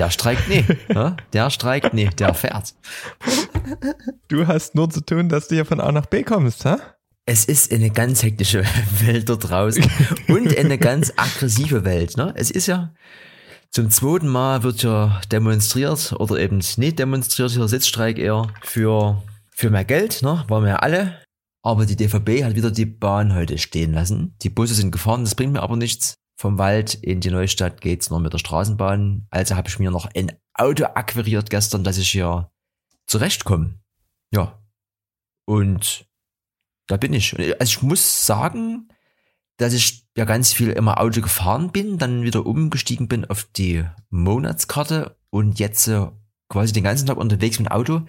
der streikt nie. Ja? Der streikt nie, der fährt. Du hast nur zu tun, dass du hier von A nach B kommst, hä? Es ist eine ganz hektische Welt da draußen und eine ganz aggressive Welt. Ne? Es ist ja zum zweiten Mal wird ja demonstriert oder eben nicht demonstriert, hier Sitzstreik eher für, für mehr Geld, ne? waren wir ja alle. Aber die DVB hat wieder die Bahn heute stehen lassen. Die Busse sind gefahren, das bringt mir aber nichts. Vom Wald in die Neustadt geht's nur mit der Straßenbahn. Also habe ich mir noch ein Auto akquiriert gestern, dass ich hier zurechtkomme. Ja. Und da bin ich. Also ich muss sagen, dass ich ja ganz viel immer Auto gefahren bin, dann wieder umgestiegen bin auf die Monatskarte und jetzt äh, quasi den ganzen Tag unterwegs mit Auto.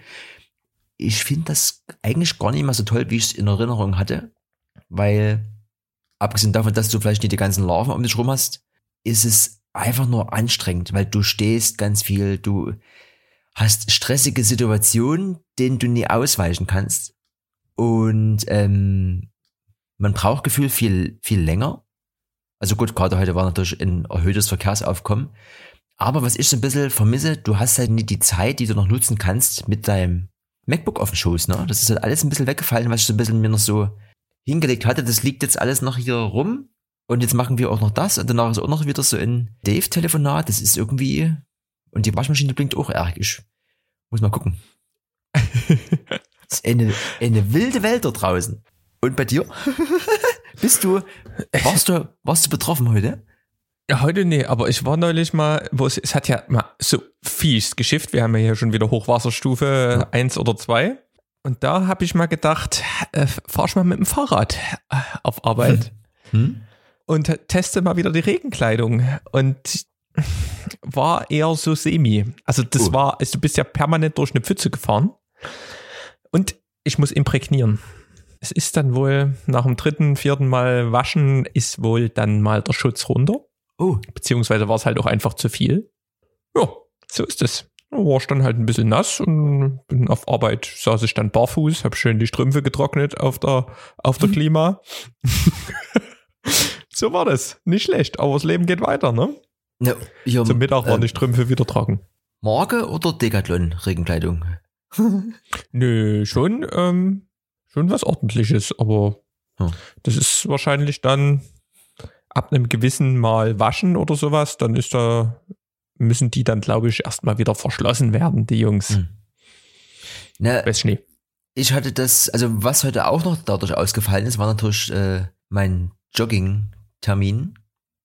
Ich finde das eigentlich gar nicht mehr so toll, wie ich es in Erinnerung hatte, weil abgesehen davon, dass du vielleicht nicht die ganzen Larven um dich rum hast, ist es einfach nur anstrengend, weil du stehst ganz viel, du hast stressige Situationen, denen du nie ausweichen kannst. Und ähm, man braucht Gefühl viel, viel länger. Also gut, gerade heute war natürlich ein erhöhtes Verkehrsaufkommen. Aber was ich so ein bisschen vermisse, du hast halt nie die Zeit, die du noch nutzen kannst mit deinem MacBook auf dem Schoß. Ne? Das ist halt alles ein bisschen weggefallen, was ich so ein bisschen mir noch so hingelegt hatte. Das liegt jetzt alles noch hier rum. Und jetzt machen wir auch noch das. Und danach ist auch noch wieder so ein Dave-Telefonat. Das ist irgendwie. Und die Waschmaschine blinkt auch arg. Ich muss mal gucken. das ist eine, eine wilde Welt da draußen. Und bei dir? Bist du, warst du, warst du betroffen heute? Ja, heute nee, aber ich war neulich mal, wo es, es hat ja mal so fies geschifft. Wir haben ja hier schon wieder Hochwasserstufe ja. 1 oder 2. Und da habe ich mal gedacht, äh, fahr ich mal mit dem Fahrrad äh, auf Arbeit hm. Hm? und teste mal wieder die Regenkleidung. Und war eher so semi. Also das oh. war, also du bist ja permanent durch eine Pfütze gefahren. Und ich muss imprägnieren. Es ist dann wohl nach dem dritten, vierten Mal waschen, ist wohl dann mal der Schutz runter. Oh. Beziehungsweise war es halt auch einfach zu viel. Ja, so ist es. War ich dann halt ein bisschen nass und bin auf Arbeit, saß ich dann barfuß, hab schön die Strümpfe getrocknet auf der, auf der Klima. so war das. Nicht schlecht, aber das Leben geht weiter, ne? Ja, hier, Zum Mittag waren ähm, die Strümpfe wieder trocken. Marke oder Decathlon Regenkleidung? Nö, schon ähm, schon was ordentliches, aber hm. das ist wahrscheinlich dann ab einem gewissen Mal waschen oder sowas, dann ist da, müssen die dann, glaube ich, erstmal wieder verschlossen werden, die Jungs. Hm. Na, Weiß Schnee. Ich hatte das, also was heute auch noch dadurch ausgefallen ist, war natürlich äh, mein Jogging-Termin.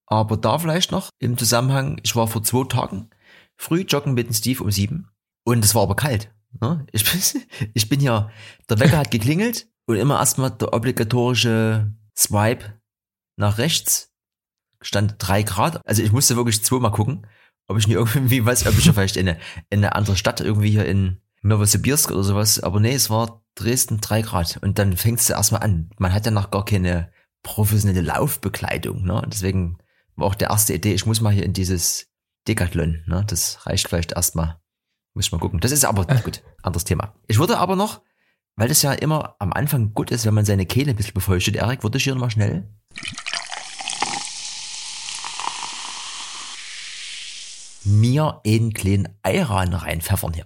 Aber da vielleicht noch im Zusammenhang, ich war vor zwei Tagen früh joggen mit dem Steve um sieben und es war aber kalt. Ne? Ich, bin, ich bin ja, der Wecker hat geklingelt und immer erstmal der obligatorische Swipe nach rechts. Stand drei Grad. Also ich musste wirklich zweimal gucken, ob ich nicht irgendwie weiß, ob ich ja vielleicht in eine, in eine andere Stadt irgendwie hier in Novosibirsk oder sowas. Aber nee, es war Dresden drei Grad. Und dann fängst du erstmal an. Man hat ja noch gar keine professionelle Laufbekleidung. Ne? Und deswegen war auch die erste Idee, ich muss mal hier in dieses Decathlon. Ne? Das reicht vielleicht erstmal. Muss ich mal gucken. Das ist aber äh. gut, anderes Thema. Ich würde aber noch, weil das ja immer am Anfang gut ist, wenn man seine Kehle ein bisschen befeuchtet, Erik, würde ich hier nochmal schnell. Mir einen kleinen Eiran reinpfeffern hier.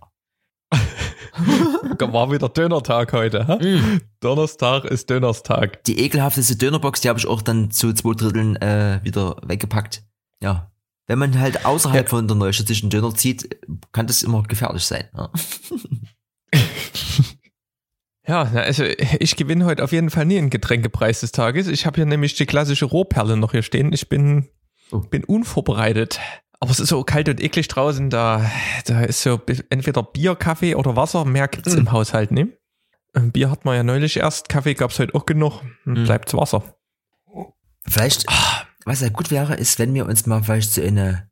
War wieder Dönertag heute. Hä? Mm. Donnerstag ist Dönerstag. Die ekelhafteste Dönerbox, die habe ich auch dann zu zwei Dritteln äh, wieder weggepackt. Ja, wenn man halt außerhalb ja. von der neustädtischen Döner zieht, kann das immer gefährlich sein. Ja. Ja, also ich gewinne heute auf jeden Fall nie einen Getränkepreis des Tages. Ich habe hier nämlich die klassische Rohperle noch hier stehen. Ich bin, oh. bin unvorbereitet. Aber es ist so kalt und eklig draußen. Da, da ist so entweder Bier, Kaffee oder Wasser. Mehr gibt's mm. im Haushalt, ne? Bier hat man ja neulich erst. Kaffee gab's heute auch genug. Mm. Bleibt's Wasser. Vielleicht, ah was ja gut wäre, ist, wenn wir uns mal vielleicht so eine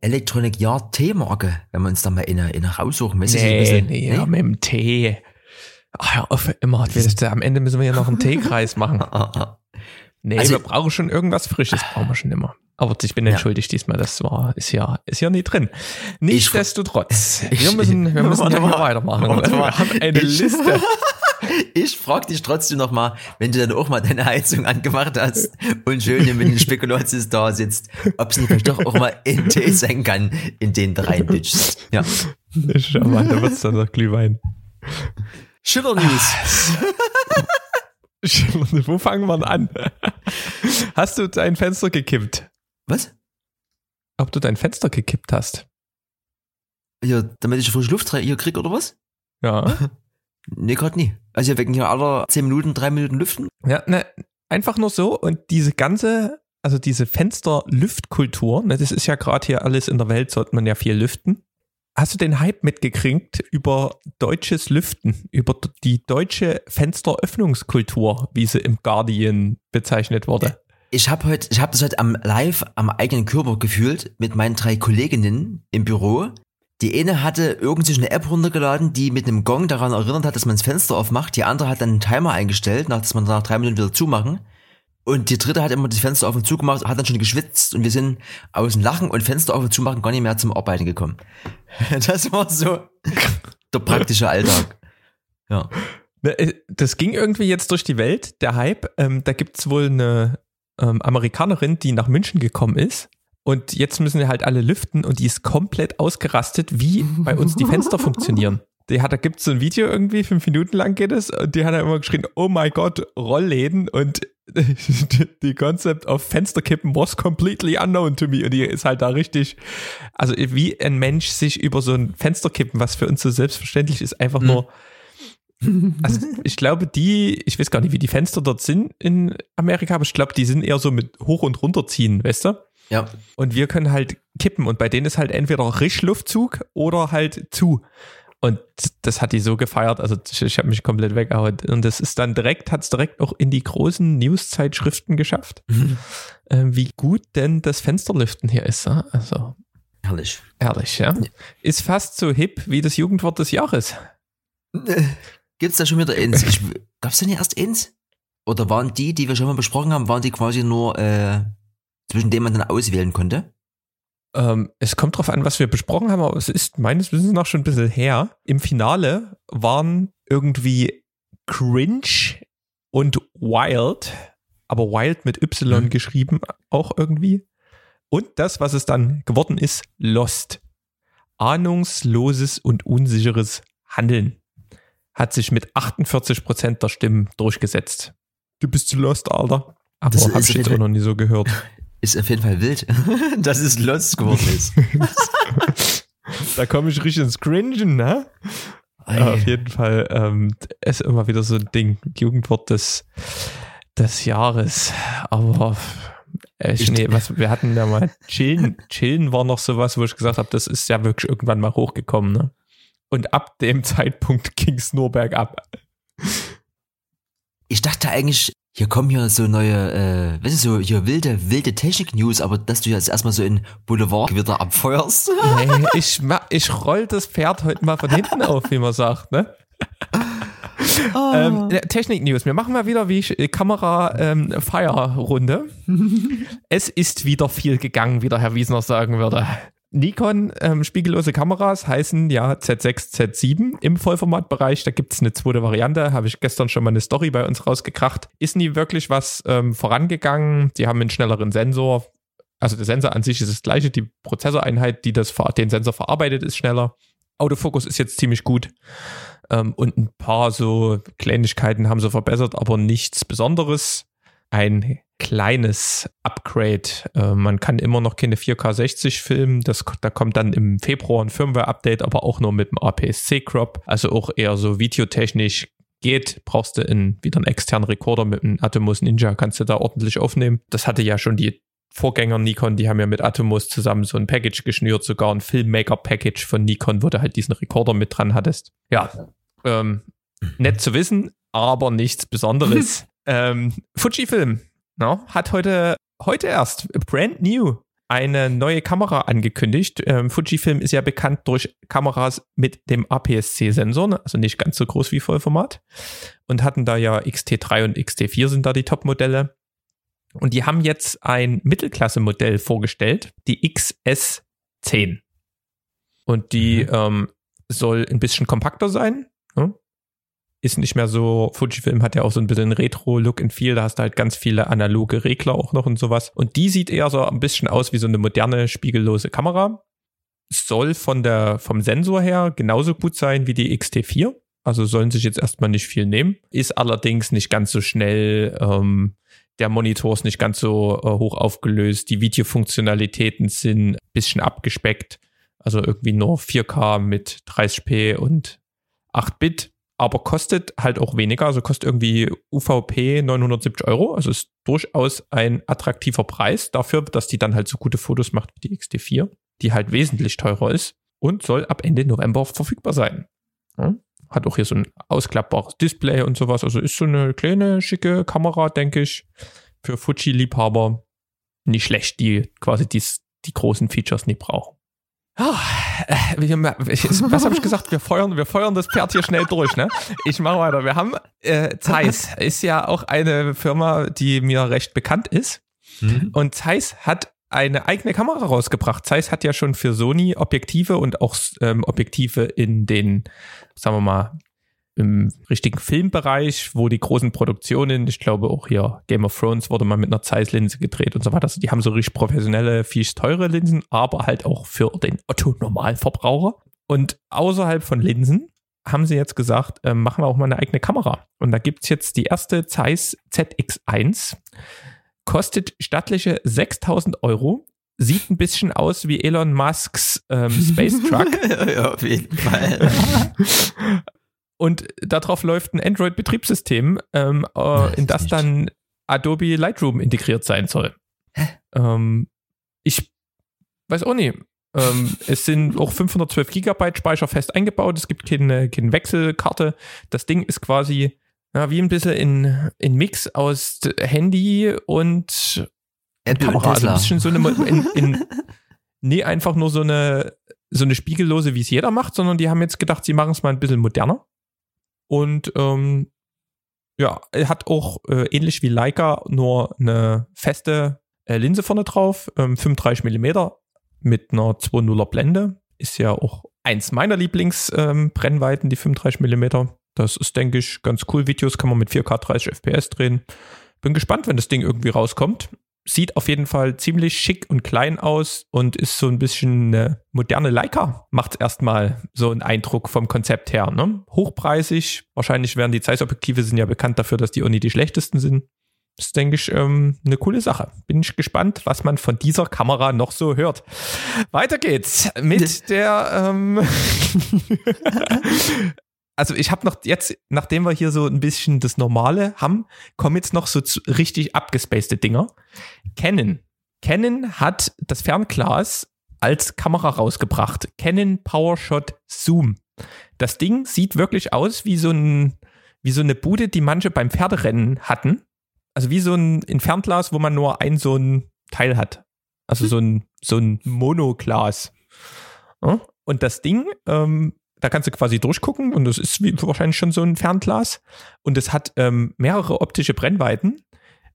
Electronic Yard Teemarke, wenn wir uns da mal eine, eine raussuchen. Weißt nee, bisschen, nee, ja, mit dem Tee. Ach, hör auf, immer. Am Ende müssen wir ja noch einen Teekreis machen. Nee, also, wir brauchen schon irgendwas Frisches, brauchen wir schon immer. Aber ich bin ja. entschuldigt diesmal, das war, ist ja, ist ja nie drin. Nichtsdestotrotz, wir müssen, wir müssen ja mal weitermachen. Wir haben eine Liste. Ich frag dich trotzdem noch mal, wenn du dann auch mal deine Heizung angemacht hast und schön mit den Spekulatius da sitzt, ob es nicht doch auch mal in Tee sein kann, in den du reinbitschst. Ja. Schau mal, da wird's dann noch Glühwein. Schiller News. Wo fangen wir an? Hast du dein Fenster gekippt? Was? Ob du dein Fenster gekippt hast? Ja, damit ich frische Luft hier krieg oder was? Ja. Nee, gerade nie. Also wir wecken hier alle 10 Minuten, 3 Minuten lüften. Ja, ne, einfach nur so und diese ganze, also diese Fensterlüftkultur, ne, das ist ja gerade hier alles in der Welt, sollte man ja viel lüften. Hast du den Hype mitgekriegt über deutsches Lüften, über die deutsche Fensteröffnungskultur, wie sie im Guardian bezeichnet wurde? Ich habe heute, ich habe das heute am live am eigenen Körper gefühlt mit meinen drei Kolleginnen im Büro. Die eine hatte irgendwie eine App runtergeladen, die mit einem Gong daran erinnert hat, dass man das Fenster aufmacht. Die andere hat dann einen Timer eingestellt, nach dass man nach drei Minuten wieder zumachen. Und die dritte hat immer das Fenster auf und zu gemacht, hat dann schon geschwitzt und wir sind aus dem Lachen und Fenster auf und zu machen gar nicht mehr zum Arbeiten gekommen. Das war so der praktische Alltag. Ja. Ne, äh, das ging irgendwie jetzt durch die Welt, der Hype. Ähm, da gibt's wohl eine ähm, Amerikanerin, die nach München gekommen ist und jetzt müssen wir halt alle lüften und die ist komplett ausgerastet, wie bei uns die Fenster funktionieren. Die hat, da gibt es so ein Video irgendwie, fünf Minuten lang geht es, und die hat dann immer geschrien, oh my God, Rollläden und die Concept of Fensterkippen was completely unknown to me. Und die ist halt da richtig, also wie ein Mensch sich über so ein Fensterkippen, was für uns so selbstverständlich ist, einfach nur also ich glaube, die, ich weiß gar nicht, wie die Fenster dort sind in Amerika, aber ich glaube, die sind eher so mit hoch und runter ziehen, weißt du? Ja. Und wir können halt kippen und bei denen ist halt entweder Rischluftzug oder halt zu. Und das hat die so gefeiert, also ich, ich habe mich komplett weggehauen. Und das ist dann direkt, hat es direkt auch in die großen News-Zeitschriften geschafft, mhm. äh, wie gut denn das Fensterlüften hier ist. Also herrlich. Herrlich, ja. Ist fast so hip wie das Jugendwort des Jahres. Gibt's da schon wieder eins? Gab's da nicht erst eins? Oder waren die, die wir schon mal besprochen haben, waren die quasi nur äh, zwischen denen man dann auswählen konnte? Ähm, es kommt drauf an, was wir besprochen haben, aber es ist meines Wissens noch schon ein bisschen her. Im Finale waren irgendwie Cringe und Wild, aber Wild mit Y mhm. geschrieben auch irgendwie. Und das, was es dann geworden ist, Lost. Ahnungsloses und unsicheres Handeln hat sich mit 48 Prozent der Stimmen durchgesetzt. Du bist Lost, Alter. Aber habe ich jetzt auch noch nie so gehört. Ist auf jeden Fall wild, dass es Lost geworden ist. da komme ich richtig ins Cringen, ne? Ja, auf jeden Fall ähm, ist immer wieder so ein Ding, Jugendwort des, des Jahres. Aber äh, ich, nee, was, wir hatten ja mal Chillen. Chillen war noch sowas, wo ich gesagt habe, das ist ja wirklich irgendwann mal hochgekommen. Ne? Und ab dem Zeitpunkt ging es nur bergab. Ich dachte eigentlich, hier kommen hier so neue, äh, weißt du, so hier wilde, wilde Technik-News, aber dass du jetzt erstmal so in Boulevard wieder abfeuerst. Nee, ich, ich roll das Pferd heute mal von hinten auf, wie man sagt, ne? Oh. Ähm, Technik-News. Wir machen mal wieder wie äh, Kamera-Fire-Runde. Ähm, es ist wieder viel gegangen, wie der Herr Wiesner sagen würde. Nikon ähm, spiegellose Kameras heißen ja Z6, Z7 im Vollformatbereich. Da gibt es eine zweite Variante, habe ich gestern schon mal eine Story bei uns rausgekracht. Ist nie wirklich was ähm, vorangegangen. Die haben einen schnelleren Sensor. Also der Sensor an sich ist das gleiche. Die Prozessoreinheit, die das, den Sensor verarbeitet, ist schneller. Autofokus ist jetzt ziemlich gut. Ähm, und ein paar so Kleinigkeiten haben sie verbessert, aber nichts Besonderes. Ein kleines Upgrade. Äh, man kann immer noch keine 4K 60 filmen. Das, da kommt dann im Februar ein Firmware-Update, aber auch nur mit dem APS-C-Crop. Also auch eher so videotechnisch geht, brauchst du in, wieder einen externen Rekorder mit einem Atomos Ninja, kannst du da ordentlich aufnehmen. Das hatte ja schon die Vorgänger Nikon, die haben ja mit Atomos zusammen so ein Package geschnürt, sogar ein Filmmaker-Package von Nikon, wo du halt diesen Rekorder mit dran hattest. Ja, ähm, nett zu wissen, aber nichts Besonderes. ähm, Fujifilm no, hat heute, heute erst, brand new, eine neue Kamera angekündigt. Ähm, Fujifilm ist ja bekannt durch Kameras mit dem APS-C-Sensor, ne? also nicht ganz so groß wie Vollformat. Und hatten da ja XT3 und XT4 sind da die Top-Modelle. Und die haben jetzt ein Mittelklasse-Modell vorgestellt, die ist nicht mehr so, Fujifilm hat ja auch so ein bisschen Retro-Look and Feel, da hast du halt ganz viele analoge Regler auch noch und sowas. Und die sieht eher so ein bisschen aus wie so eine moderne, spiegellose Kamera. Soll von der, vom Sensor her genauso gut sein wie die XT4. Also sollen sich jetzt erstmal nicht viel nehmen. Ist allerdings nicht ganz so schnell. Ähm, der Monitor ist nicht ganz so äh, hoch aufgelöst. Die Videofunktionalitäten sind ein bisschen abgespeckt. Also irgendwie nur 4K mit 30p und 8 Bit aber kostet halt auch weniger, also kostet irgendwie UVP 970 Euro, also ist durchaus ein attraktiver Preis dafür, dass die dann halt so gute Fotos macht wie die XT4, die halt wesentlich teurer ist und soll ab Ende November verfügbar sein. Ja, hat auch hier so ein ausklappbares Display und sowas, also ist so eine kleine, schicke Kamera, denke ich, für Fuji-Liebhaber. Nicht schlecht, die quasi dies, die großen Features nicht brauchen. Oh, was habe ich gesagt? Wir feuern, wir feuern das Pferd hier schnell durch, ne? Ich mache weiter. Wir haben äh, Zeiss, ist ja auch eine Firma, die mir recht bekannt ist. Mhm. Und Zeiss hat eine eigene Kamera rausgebracht. Zeiss hat ja schon für Sony Objektive und auch ähm, Objektive in den, sagen wir mal, im richtigen Filmbereich, wo die großen Produktionen, ich glaube auch hier Game of Thrones wurde mal mit einer Zeiss-Linse gedreht und so weiter. Also die haben so richtig professionelle, viel teure Linsen, aber halt auch für den Otto-Normalverbraucher. Und außerhalb von Linsen haben sie jetzt gesagt, äh, machen wir auch mal eine eigene Kamera. Und da gibt es jetzt die erste Zeiss ZX1. Kostet stattliche 6000 Euro, sieht ein bisschen aus wie Elon Musks ähm, Space Truck. ja, auf jeden Fall. Und darauf läuft ein Android-Betriebssystem, ähm, äh, in das dann Adobe Lightroom integriert sein soll. Ähm, ich weiß auch nicht. Ähm, es sind auch 512 Gigabyte Speicher fest eingebaut. Es gibt keine, keine Wechselkarte. Das Ding ist quasi ja, wie ein bisschen in, in Mix aus Handy und Apple Kamera. Also ein bisschen so eine, in, in, nee, einfach nur so eine, so eine Spiegellose, wie es jeder macht, sondern die haben jetzt gedacht, sie machen es mal ein bisschen moderner. Und ähm, ja, er hat auch äh, ähnlich wie Leica nur eine feste äh, Linse vorne drauf, ähm, 35 mm mit einer 2.0er Blende. Ist ja auch eins meiner Lieblingsbrennweiten, ähm, die 35 mm. Das ist, denke ich, ganz cool. Videos kann man mit 4K 30 FPS drehen. Bin gespannt, wenn das Ding irgendwie rauskommt sieht auf jeden Fall ziemlich schick und klein aus und ist so ein bisschen eine moderne Leica. Macht erstmal so einen Eindruck vom Konzept her. Ne? Hochpreisig. Wahrscheinlich werden die Zeiss-Objektive sind ja bekannt dafür, dass die Uni die schlechtesten sind. Das ist, denke ich, ähm, eine coole Sache. Bin ich gespannt, was man von dieser Kamera noch so hört. Weiter geht's mit der ähm, also ich habe noch jetzt, nachdem wir hier so ein bisschen das Normale haben, kommen jetzt noch so richtig abgespacede Dinger. Canon. Canon hat das Fernglas als Kamera rausgebracht. Canon PowerShot Zoom. Das Ding sieht wirklich aus wie so ein, wie so eine Bude, die manche beim Pferderennen hatten. Also wie so ein, ein Fernglas, wo man nur ein so ein Teil hat. Also so ein, so ein Monoglas. Und das Ding ähm, da kannst du quasi durchgucken und das ist wie, wahrscheinlich schon so ein Fernglas. Und es hat ähm, mehrere optische Brennweiten,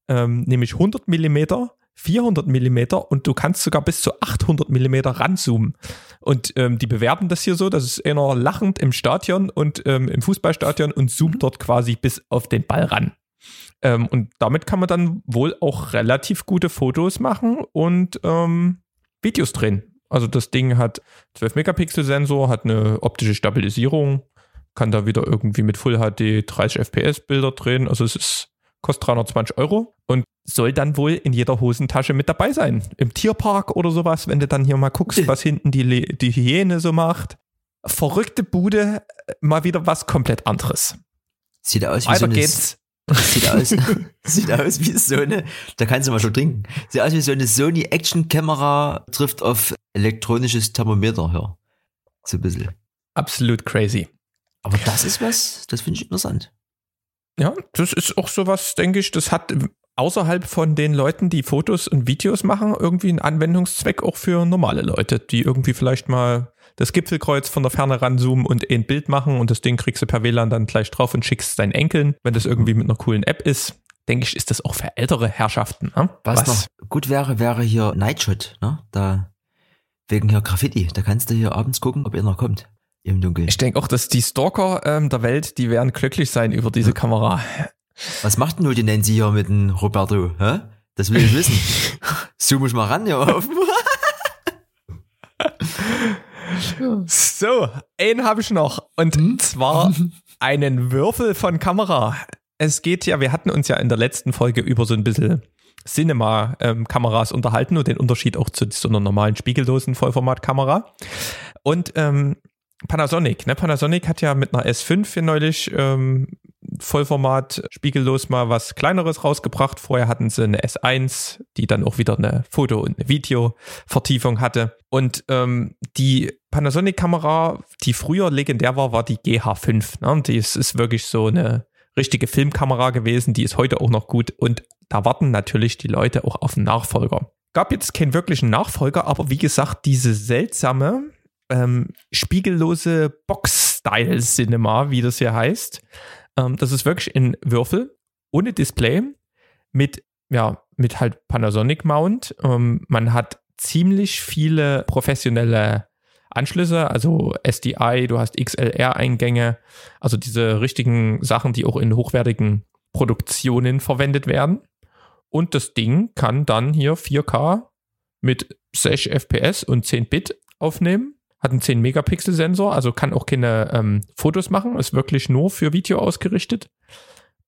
ähm, nämlich 100 Millimeter, 400 Millimeter und du kannst sogar bis zu 800 Millimeter ranzoomen. Und ähm, die bewerben das hier so, dass es einer lachend im Stadion und ähm, im Fußballstadion und zoomt dort quasi bis auf den Ball ran. Ähm, und damit kann man dann wohl auch relativ gute Fotos machen und ähm, Videos drehen. Also das Ding hat 12 Megapixel Sensor, hat eine optische Stabilisierung, kann da wieder irgendwie mit Full HD 30 FPS Bilder drehen. Also es ist, kostet 320 Euro und soll dann wohl in jeder Hosentasche mit dabei sein. Im Tierpark oder sowas, wenn du dann hier mal guckst, was hinten die, die Hyäne so macht. Verrückte Bude, mal wieder was komplett anderes. Sieht aus wie Weiter so eine, geht's. Sieht aus, sieht aus wie so eine, da kannst du mal schon trinken. Sieht aus wie so eine Sony Action Kamera trifft auf elektronisches Thermometer, ja. So ein bisschen. Absolut crazy. Aber das ist was, das finde ich interessant. Ja, das ist auch sowas, denke ich, das hat außerhalb von den Leuten, die Fotos und Videos machen, irgendwie einen Anwendungszweck auch für normale Leute, die irgendwie vielleicht mal das Gipfelkreuz von der Ferne ranzoomen und ein Bild machen und das Ding kriegst du per WLAN dann gleich drauf und schickst deinen Enkeln. Wenn das irgendwie mit einer coolen App ist, denke ich, ist das auch für ältere Herrschaften. Ne? Was, Was, noch gut wäre, wäre hier Nightshot, ne? Da wegen hier Graffiti. Da kannst du hier abends gucken, ob einer kommt. im Dunkeln. Ich denke auch, dass die Stalker ähm, der Welt, die werden glücklich sein über diese Kamera. Was macht denn nur die Nancy hier mit dem Roberto? Hä? Das will ich wissen. Zoom ich mal ran hier auf. So, einen habe ich noch. Und zwar einen Würfel von Kamera. Es geht ja, wir hatten uns ja in der letzten Folge über so ein bisschen Cinema-Kameras unterhalten und den Unterschied auch zu so einer normalen spiegellosen Vollformatkamera. Und ähm, Panasonic, ne? Panasonic hat ja mit einer S5 hier neulich ähm, Vollformat spiegellos mal was kleineres rausgebracht. Vorher hatten sie eine S1, die dann auch wieder eine Foto- und eine Video-Vertiefung hatte. Und ähm, die Panasonic-Kamera, die früher legendär war, war die GH5. Ne? Die ist, ist wirklich so eine richtige Filmkamera gewesen, die ist heute auch noch gut. Und da warten natürlich die Leute auch auf einen Nachfolger. Gab jetzt keinen wirklichen Nachfolger, aber wie gesagt, diese seltsame, ähm, spiegellose Box-Style-Cinema, wie das hier heißt, ähm, das ist wirklich ein Würfel ohne Display mit, ja, mit halt Panasonic-Mount. Ähm, man hat ziemlich viele professionelle Anschlüsse, also SDI, du hast XLR-Eingänge, also diese richtigen Sachen, die auch in hochwertigen Produktionen verwendet werden. Und das Ding kann dann hier 4K mit 6 FPS und 10 Bit aufnehmen. Hat einen 10 Megapixel Sensor, also kann auch keine ähm, Fotos machen, ist wirklich nur für Video ausgerichtet.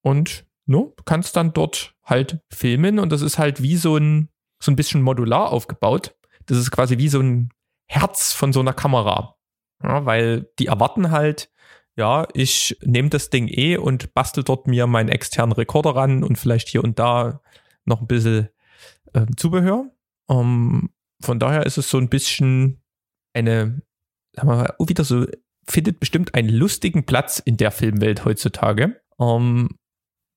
Und no, du kannst dann dort halt filmen und das ist halt wie so ein, so ein bisschen modular aufgebaut. Das ist quasi wie so ein Herz von so einer Kamera. Ja, weil die erwarten halt, ja, ich nehme das Ding eh und bastel dort mir meinen externen Rekorder ran und vielleicht hier und da noch ein bisschen äh, Zubehör. Um, von daher ist es so ein bisschen eine, sagen wir wieder so, findet bestimmt einen lustigen Platz in der Filmwelt heutzutage. Um,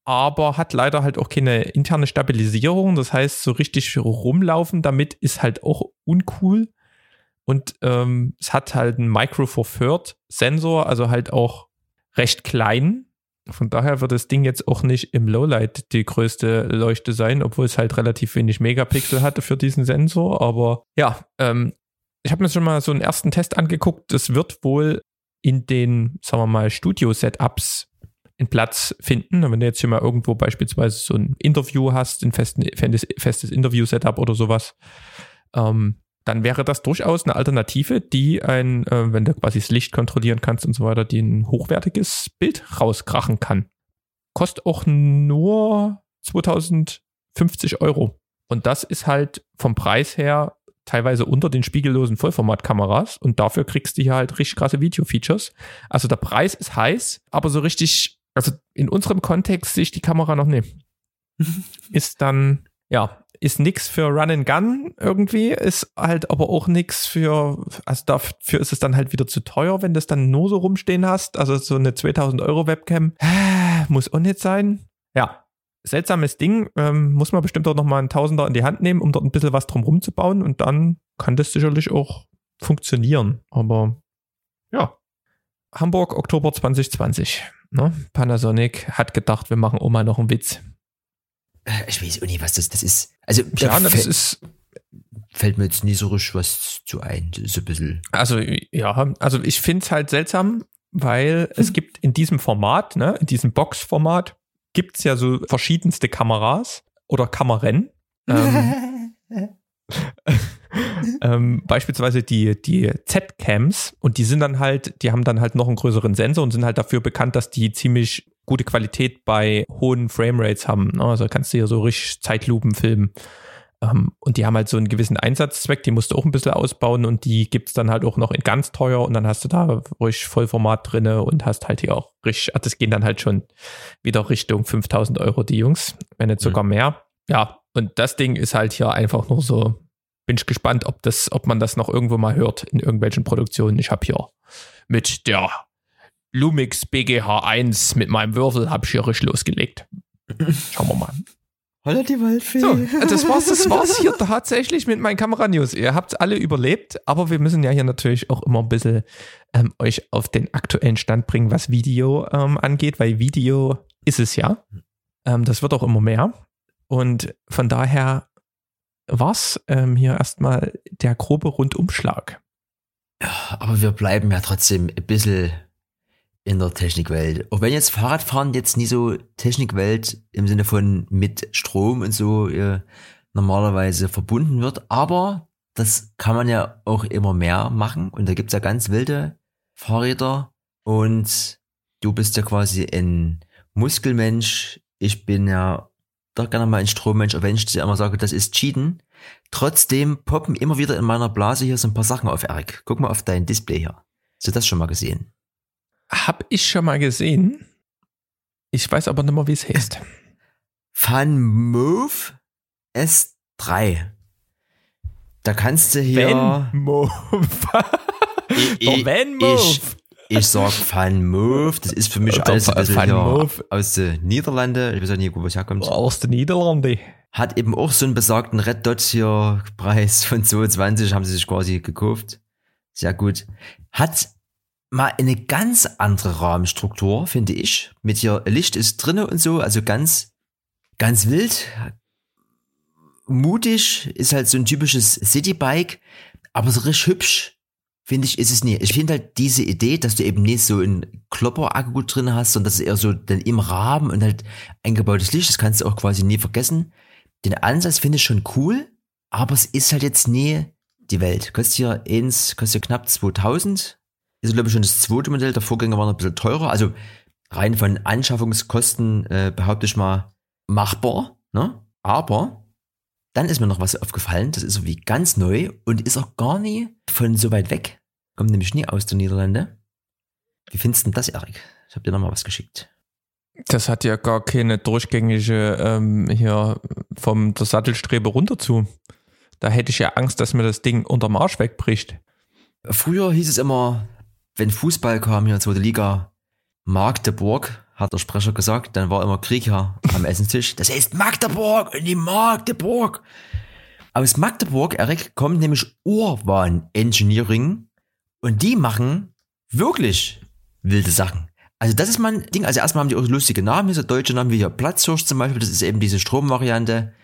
aber hat leider halt auch keine interne Stabilisierung. Das heißt, so richtig rumlaufen damit ist halt auch uncool. Und ähm, es hat halt einen Micro Four Third Sensor, also halt auch recht klein. Von daher wird das Ding jetzt auch nicht im Lowlight die größte Leuchte sein, obwohl es halt relativ wenig Megapixel hatte für diesen Sensor. Aber ja, ähm, ich habe mir schon mal so einen ersten Test angeguckt. Das wird wohl in den, sagen wir mal, Studio-Setups einen Platz finden. wenn du jetzt hier mal irgendwo beispielsweise so ein Interview hast, ein festes, festes Interview-Setup oder sowas, ähm, dann wäre das durchaus eine Alternative, die ein, äh, wenn du quasi das Licht kontrollieren kannst und so weiter, die ein hochwertiges Bild rauskrachen kann. Kostet auch nur 2050 Euro. Und das ist halt vom Preis her teilweise unter den spiegellosen Vollformatkameras und dafür kriegst du hier halt richtig krasse Video-Features. Also der Preis ist heiß, aber so richtig, also in unserem Kontext sehe ich die Kamera noch nicht. ist dann, ja, ist nix für Run and Gun irgendwie, ist halt aber auch nix für, also dafür ist es dann halt wieder zu teuer, wenn du es dann nur so rumstehen hast. Also so eine 2000 Euro Webcam muss auch nicht sein. Ja, seltsames Ding, ähm, muss man bestimmt auch nochmal einen Tausender in die Hand nehmen, um dort ein bisschen was drum rumzubauen und dann kann das sicherlich auch funktionieren. Aber ja, Hamburg, Oktober 2020. Ne? Panasonic hat gedacht, wir machen Oma noch einen Witz. Äh, ich weiß auch nicht, was das, das ist. Also, ja, das ist. Fällt mir jetzt nie so richtig was zu ein, so ein bisschen. Also, ja, also ich finde es halt seltsam, weil hm. es gibt in diesem Format, ne, in diesem Box-Format, gibt es ja so verschiedenste Kameras oder Kameren. Ähm, ähm, beispielsweise die, die Z-Cams und die sind dann halt, die haben dann halt noch einen größeren Sensor und sind halt dafür bekannt, dass die ziemlich gute Qualität bei hohen Framerates haben. Ne? Also kannst du ja so richtig Zeitlupen filmen. Um, und die haben halt so einen gewissen Einsatzzweck, die musst du auch ein bisschen ausbauen und die gibt es dann halt auch noch in ganz teuer und dann hast du da ruhig Vollformat drinne und hast halt hier auch richtig, das gehen dann halt schon wieder Richtung 5000 Euro die Jungs, wenn nicht sogar mhm. mehr. Ja, und das Ding ist halt hier einfach nur so, bin ich gespannt, ob das, ob man das noch irgendwo mal hört in irgendwelchen Produktionen. Ich habe hier mit der Lumix BGH1 mit meinem Würfel habe ich hier richtig losgelegt. Schauen wir mal. Holla die Waldfee. So, das war's, das war's hier tatsächlich mit meinen Kameranews. Ihr habt alle überlebt, aber wir müssen ja hier natürlich auch immer ein bisschen ähm, euch auf den aktuellen Stand bringen, was Video ähm, angeht, weil Video ist es ja. Ähm, das wird auch immer mehr. Und von daher war's ähm, hier erstmal der grobe Rundumschlag. Ja, aber wir bleiben ja trotzdem ein bisschen in der Technikwelt. Auch wenn jetzt Fahrradfahren jetzt nie so Technikwelt im Sinne von mit Strom und so äh, normalerweise verbunden wird, aber das kann man ja auch immer mehr machen und da gibt's ja ganz wilde Fahrräder und du bist ja quasi ein Muskelmensch, ich bin ja doch gerne mal ein Strommensch, auch wenn ich dir immer sage, das ist Cheaten. Trotzdem poppen immer wieder in meiner Blase hier so ein paar Sachen auf, Erik. Guck mal auf dein Display hier. Hast du das schon mal gesehen? Hab ich schon mal gesehen. Ich weiß aber nicht mehr, wie es heißt. FunMove S3. Da kannst du hier. Van Move. ich, Van Move. Ich, ich sag FunMove. Das ist für mich Der alles ein bisschen Move. aus den Niederlanden. Ich weiß auch nicht, wo es herkommt. Aus den Niederlanden. Hat eben auch so einen besagten Red Dot hier Preis von 22, haben sie sich quasi gekauft. Sehr gut. Hat mal eine ganz andere Rahmenstruktur, finde ich. Mit hier Licht ist drinne und so, also ganz, ganz wild. Mutig ist halt so ein typisches Citybike, aber so richtig hübsch, finde ich, ist es nie. Ich finde halt diese Idee, dass du eben nicht so ein Klopper-Akku drin hast, sondern das ist eher so dann im Rahmen und halt eingebautes Licht, das kannst du auch quasi nie vergessen. Den Ansatz finde ich schon cool, aber es ist halt jetzt nie die Welt. Kostet hier eins, kostet knapp 2000. Ist glaube ich schon das zweite Modell. Der Vorgänger war noch ein bisschen teurer. Also rein von Anschaffungskosten äh, behaupte ich mal machbar. Ne? Aber dann ist mir noch was aufgefallen. Das ist so wie ganz neu und ist auch gar nie von so weit weg. Kommt nämlich nie aus den Niederlande. Wie findest du denn das, Erik? Ich habe dir noch mal was geschickt. Das hat ja gar keine durchgängige ähm, hier vom der Sattelstrebe runter zu. Da hätte ich ja Angst, dass mir das Ding unterm Arsch wegbricht. Früher hieß es immer, wenn Fußball kam hier in zweite Liga, Magdeburg, hat der Sprecher gesagt, dann war immer Krieg hier am Essenstisch. Das heißt Magdeburg und die Magdeburg. Aus Magdeburg, Erik, kommt nämlich Urban Engineering und die machen wirklich wilde Sachen. Also das ist mal ein Ding. Also erstmal haben die auch lustige Namen, hier so deutsche Namen wie hier Platzhirsch zum Beispiel. Das ist eben diese Stromvariante.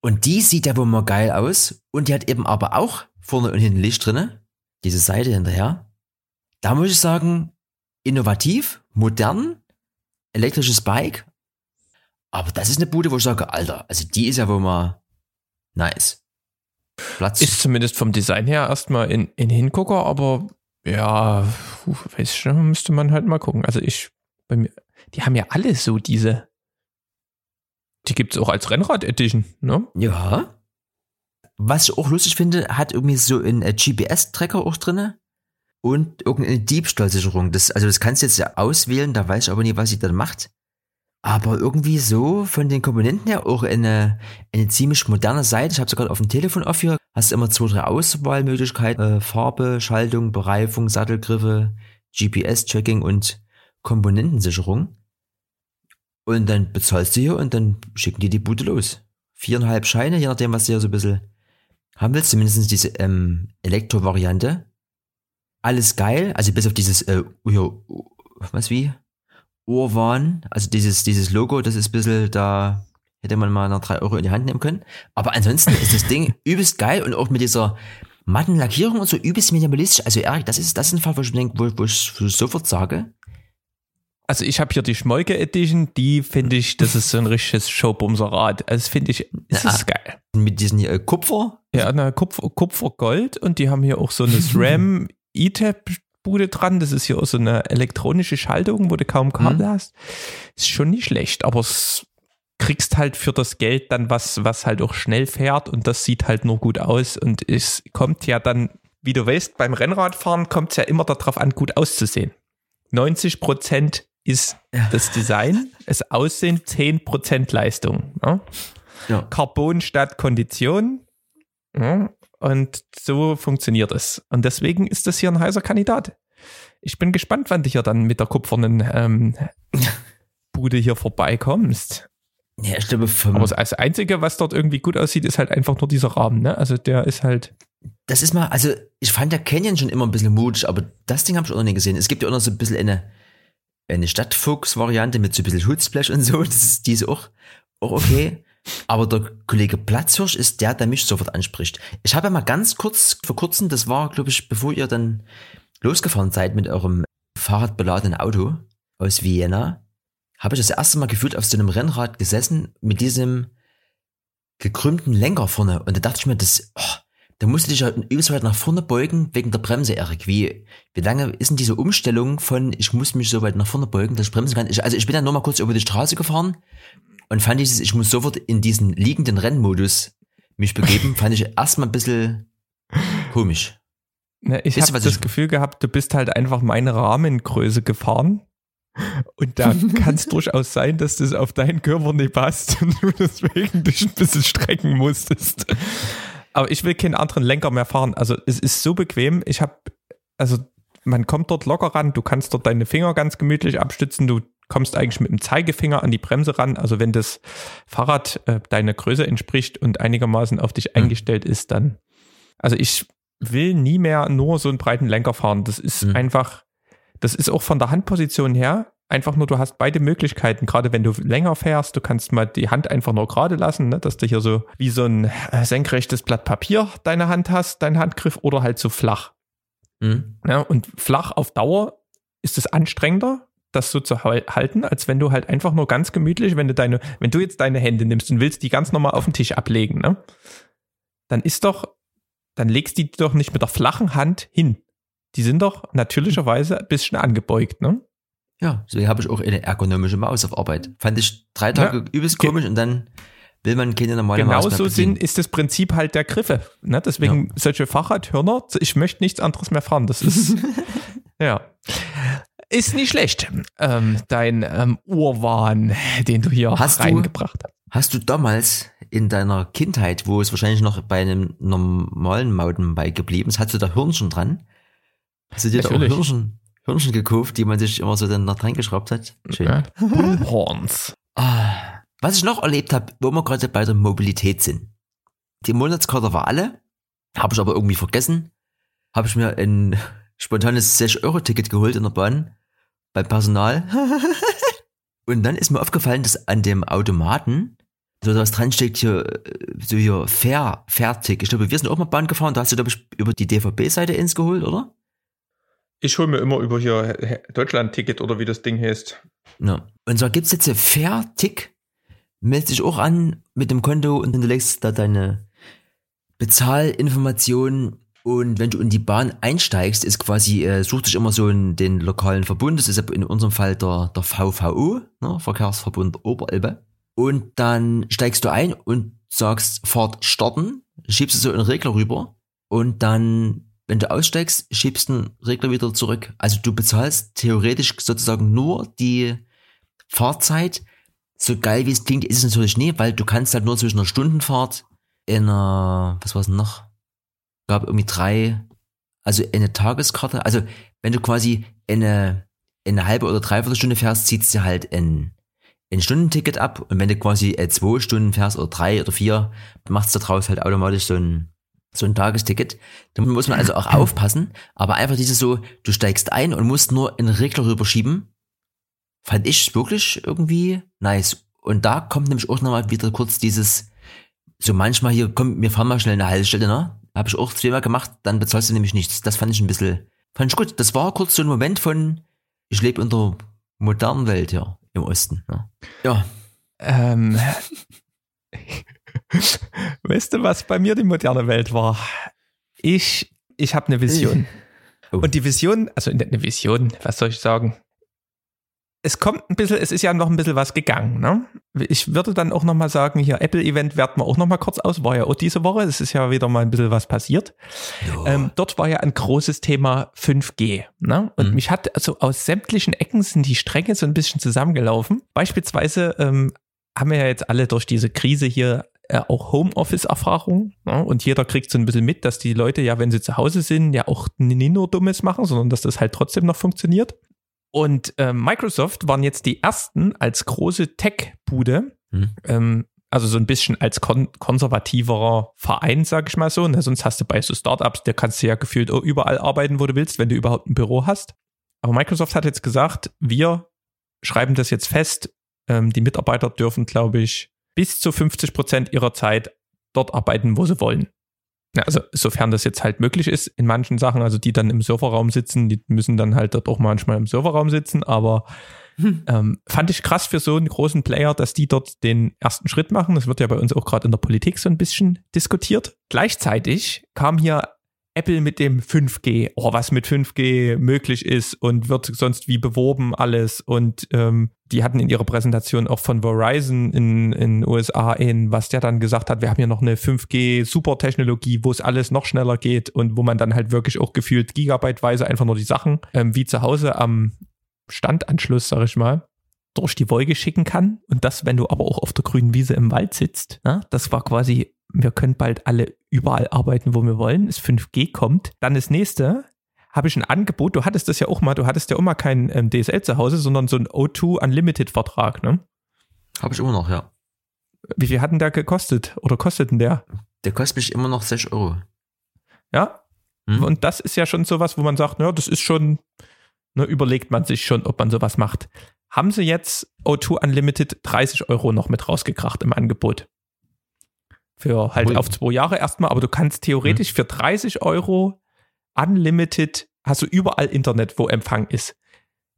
Und die sieht ja wohl mal geil aus. Und die hat eben aber auch vorne und hinten Licht drinne. Diese Seite hinterher. Da muss ich sagen, innovativ, modern, elektrisches Bike. Aber das ist eine Bude, wo ich sage, Alter, also die ist ja wohl mal nice. Platz. Ist zumindest vom Design her erstmal in, in Hingucker, aber ja, weiß nicht, müsste man halt mal gucken. Also ich, bei mir, die haben ja alle so diese. Die gibt es auch als Rennrad-Edition, ne? Ja. Was ich auch lustig finde, hat irgendwie so einen äh, GPS-Tracker auch drinne und irgendeine Diebstahlsicherung. Das, also das kannst du jetzt ja auswählen, da weiß ich aber nie, was sie dann macht. Aber irgendwie so von den Komponenten her auch eine, eine ziemlich moderne Seite. Ich habe sogar auf dem Telefon auf hier. Hast immer zwei, drei Auswahlmöglichkeiten. Äh, Farbe, Schaltung, Bereifung, Sattelgriffe, GPS-Tracking und Komponentensicherung. Und dann bezahlst du hier und dann schicken die die Bude los. Viereinhalb Scheine, je nachdem, was du hier so ein bisschen haben willst. Zumindest diese ähm, Elektro-Variante. Alles geil. Also bis auf dieses, äh, was wie? Urwan, also dieses, dieses Logo, das ist ein bisschen, da hätte man mal noch drei Euro in die Hand nehmen können. Aber ansonsten ist das Ding übelst geil und auch mit dieser matten Lackierung und so übelst minimalistisch. Also Erik, das ist, das ist ein Fall, wo ich denke, wo, wo ich sofort sage. Also ich habe hier die Schmolke Edition, die finde ich, das ist so ein richtiges Showbumserrad. Also das finde ich, das ist geil. Mit diesen hier, äh, Kupfer. Ja, eine Kupfer, Kupfergold und die haben hier auch so eine SRAM E-Tab-Bude dran. Das ist hier auch so eine elektronische Schaltung, wo du kaum Kabel hast. Ist schon nicht schlecht, aber es kriegst halt für das Geld dann was, was halt auch schnell fährt und das sieht halt nur gut aus und es kommt ja dann, wie du weißt, beim Rennradfahren kommt es ja immer darauf an, gut auszusehen. 90 Prozent ist Ja. das Design, das Aussehen, 10% Leistung. Ne? Ja. Carbon statt Kondition. Und so funktioniert es. Und deswegen ist das hier ein heißer Kandidat. Ich bin gespannt, wann du hier dann mit der kupfernen ähm, Bude hier vorbeikommst. Ja, ich glaube, Aber das Einzige, was dort irgendwie gut aussieht, ist halt einfach nur dieser Rahmen. Ne? Also der ist halt. das ist mal, also ich fand der Canyon schon immer ein bisschen mutig, aber das Ding habe ich auch noch nie gesehen. Es gibt ja auch noch so ein bisschen eine, eine Stadtfuchs-Variante mit so ein bisschen Hutzblech und so. Das ist diese auch, auch okay. Aber der Kollege Platzhirsch ist der, der mich sofort anspricht. Ich habe ja mal ganz kurz, vor kurzem, das war, glaube ich, bevor ihr dann losgefahren seid mit eurem fahrradbeladenen Auto aus Vienna, habe ich das erste Mal gefühlt auf so einem Rennrad gesessen mit diesem gekrümmten Lenker vorne. Und da dachte ich mir, das, oh, da musst du dich halt übelst weit nach vorne beugen wegen der Bremse, Erik. Wie, wie lange ist denn diese Umstellung von, ich muss mich so weit nach vorne beugen, dass ich bremsen kann? Ich, also ich bin dann nur mal kurz über die Straße gefahren und fand dieses, ich muss sofort in diesen liegenden Rennmodus mich begeben, fand ich erstmal ein bisschen komisch. Na, ich habe das ich Gefühl gehabt, du bist halt einfach meine Rahmengröße gefahren. Und da kann es durchaus sein, dass das auf deinen Körper nicht passt und du deswegen dich ein bisschen strecken musstest. Aber ich will keinen anderen Lenker mehr fahren. Also es ist so bequem. Ich habe, also man kommt dort locker ran. Du kannst dort deine Finger ganz gemütlich abstützen. Du kommst eigentlich mit dem Zeigefinger an die Bremse ran. Also wenn das Fahrrad äh, deiner Größe entspricht und einigermaßen auf dich mhm. eingestellt ist, dann. Also ich will nie mehr nur so einen breiten Lenker fahren. Das ist mhm. einfach, das ist auch von der Handposition her einfach nur, du hast beide Möglichkeiten. Gerade wenn du länger fährst, du kannst mal die Hand einfach nur gerade lassen, ne? dass du hier so wie so ein äh, senkrechtes Blatt Papier deine Hand hast, dein Handgriff oder halt so flach. Mhm. Ja, und flach auf Dauer ist es anstrengender, das so zu halten, als wenn du halt einfach nur ganz gemütlich, wenn du deine, wenn du jetzt deine Hände nimmst und willst die ganz normal auf den Tisch ablegen, ne? Dann ist doch, dann legst die doch nicht mit der flachen Hand hin. Die sind doch natürlicherweise ein bisschen angebeugt, ne? Ja, so habe ich auch eine ergonomische Maus auf Arbeit. Fand ich drei Tage ja, übelst komisch und dann will man keine normale genau Maus Genauso sind, ist das Prinzip halt der Griffe. Ne? Deswegen ja. solche Fahrradhörner, ich möchte nichts anderes mehr fahren. Das ist, ja. Ist nicht schlecht, ähm, dein ähm, Urwahn, den du hier hast reingebracht hast. Hast du damals in deiner Kindheit, wo es wahrscheinlich noch bei einem normalen Mountainbike geblieben ist, hast du da Hörnchen dran? Hast du dir Natürlich. da auch Hörnchen, Hörnchen gekauft, die man sich immer so dann noch reingeschraubt hat? Schön. Ja. Bullhorns. Ah, was ich noch erlebt habe, wo wir gerade bei der Mobilität sind. Die Monatskarte war alle, habe ich aber irgendwie vergessen. Habe ich mir ein spontanes 6-Euro-Ticket geholt in der Bahn beim Personal. und dann ist mir aufgefallen, dass an dem Automaten so was dran steht hier, so hier fair, fertig. Ich glaube, wir sind auch mal Bahn gefahren, da hast du, glaube ich, über die DVB-Seite ins geholt, oder? Ich hole mir immer über hier Deutschland-Ticket oder wie das Ding heißt. Ja. Und zwar gibt es jetzt Fair-Tick. Meld dich auch an mit dem Konto und dann legst da deine Bezahlinformationen und wenn du in die Bahn einsteigst, ist quasi, äh, such dich immer so in den lokalen Verbund, das ist in unserem Fall der, der VVO, ne, Verkehrsverbund Oberelbe. Und dann steigst du ein und sagst Fahrt starten, schiebst du so einen Regler rüber und dann, wenn du aussteigst, schiebst du den Regler wieder zurück. Also du bezahlst theoretisch sozusagen nur die Fahrzeit. So geil wie es klingt, ist es natürlich nie, weil du kannst halt nur zwischen einer Stundenfahrt in einer, was war es noch? Gab irgendwie drei, also eine Tageskarte. Also wenn du quasi eine, eine halbe oder dreiviertel Stunde fährst, zieht sie halt ein, ein Stundenticket ab. Und wenn du quasi äh, zwei Stunden fährst oder drei oder vier, machst du daraus halt automatisch so ein, so ein Tagesticket. Da muss man also auch aufpassen. Aber einfach dieses so, du steigst ein und musst nur einen Regler rüberschieben, fand ich wirklich irgendwie nice. Und da kommt nämlich auch nochmal wieder kurz dieses, so manchmal hier, komm, wir fahren mal schnell eine Haltestelle, ne? Habe ich auch zweimal gemacht, dann bezahlst du nämlich nichts. Das fand ich ein bisschen, fand ich gut. Das war kurz so ein Moment von, ich lebe in der modernen Welt hier im Osten. Ja. ja. Ähm, weißt du, was bei mir die moderne Welt war? Ich, ich habe eine Vision. Oh. Und die Vision, also eine Vision, was soll ich sagen? Es kommt ein bisschen, es ist ja noch ein bisschen was gegangen. Ne? Ich würde dann auch nochmal sagen, hier Apple-Event werten wir auch nochmal kurz aus, war ja auch diese Woche, es ist ja wieder mal ein bisschen was passiert. Ähm, dort war ja ein großes Thema 5G. Ne? Und mhm. mich hat also aus sämtlichen Ecken sind die Stränge so ein bisschen zusammengelaufen. Beispielsweise ähm, haben wir ja jetzt alle durch diese Krise hier äh, auch Homeoffice-Erfahrung. Ne? Und jeder kriegt so ein bisschen mit, dass die Leute ja, wenn sie zu Hause sind, ja auch nicht nur Dummes machen, sondern dass das halt trotzdem noch funktioniert. Und äh, Microsoft waren jetzt die ersten als große Tech-Bude, hm. ähm, also so ein bisschen als kon konservativerer Verein, sag ich mal so. Ne? Sonst hast du bei so Startups, da kannst du ja gefühlt überall arbeiten, wo du willst, wenn du überhaupt ein Büro hast. Aber Microsoft hat jetzt gesagt, wir schreiben das jetzt fest. Ähm, die Mitarbeiter dürfen, glaube ich, bis zu 50 Prozent ihrer Zeit dort arbeiten, wo sie wollen. Ja, also sofern das jetzt halt möglich ist in manchen Sachen, also die dann im Serverraum sitzen, die müssen dann halt dort auch manchmal im Serverraum sitzen, aber hm. ähm, fand ich krass für so einen großen Player, dass die dort den ersten Schritt machen. Das wird ja bei uns auch gerade in der Politik so ein bisschen diskutiert. Gleichzeitig kam hier Apple mit dem 5G, oh, was mit 5G möglich ist und wird sonst wie beworben alles. Und ähm, die hatten in ihrer Präsentation auch von Verizon in in USA in, was der dann gesagt hat, wir haben ja noch eine 5G-Supertechnologie, wo es alles noch schneller geht und wo man dann halt wirklich auch gefühlt gigabyteweise einfach nur die Sachen ähm, wie zu Hause am Standanschluss, sag ich mal, durch die Wolke schicken kann. Und das, wenn du aber auch auf der grünen Wiese im Wald sitzt. Ja? Das war quasi wir können bald alle überall arbeiten, wo wir wollen, es 5G kommt. Dann das nächste, habe ich ein Angebot, du hattest das ja auch mal, du hattest ja immer kein ähm, DSL zu Hause, sondern so ein O2 Unlimited Vertrag, ne? Habe ich immer noch, ja. Wie viel hat denn der gekostet oder kostet denn der? Der kostet mich immer noch 6 Euro. Ja? Hm? Und das ist ja schon sowas, wo man sagt, ja, das ist schon, ne, überlegt man sich schon, ob man sowas macht. Haben sie jetzt O2 Unlimited 30 Euro noch mit rausgekracht im Angebot? Für halt Ui. auf zwei Jahre erstmal, aber du kannst theoretisch mhm. für 30 Euro unlimited, hast du überall Internet, wo Empfang ist.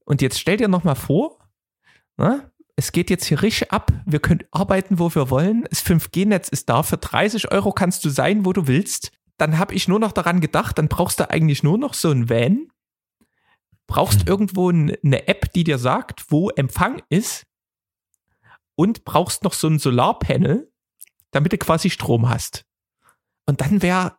Und jetzt stell dir nochmal vor, na, es geht jetzt hier richtig ab, wir können arbeiten, wo wir wollen, das 5G-Netz ist da, für 30 Euro kannst du sein, wo du willst. Dann habe ich nur noch daran gedacht, dann brauchst du eigentlich nur noch so ein Van, brauchst mhm. irgendwo eine App, die dir sagt, wo Empfang ist und brauchst noch so ein Solarpanel, damit du quasi Strom hast. Und dann wär,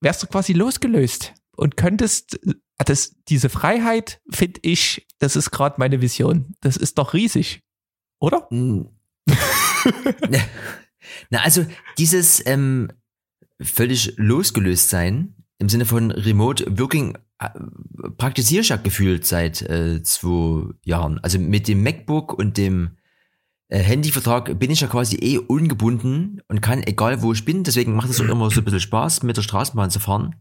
wärst du quasi losgelöst und könntest, das, diese Freiheit, finde ich, das ist gerade meine Vision. Das ist doch riesig, oder? Hm. Na, also dieses ähm, völlig losgelöst sein im Sinne von Remote Working äh, praktiziere ich ja gefühlt seit äh, zwei Jahren. Also mit dem MacBook und dem Handyvertrag bin ich ja quasi eh ungebunden und kann, egal wo ich bin, deswegen macht es auch immer so ein bisschen Spaß, mit der Straßenbahn zu fahren.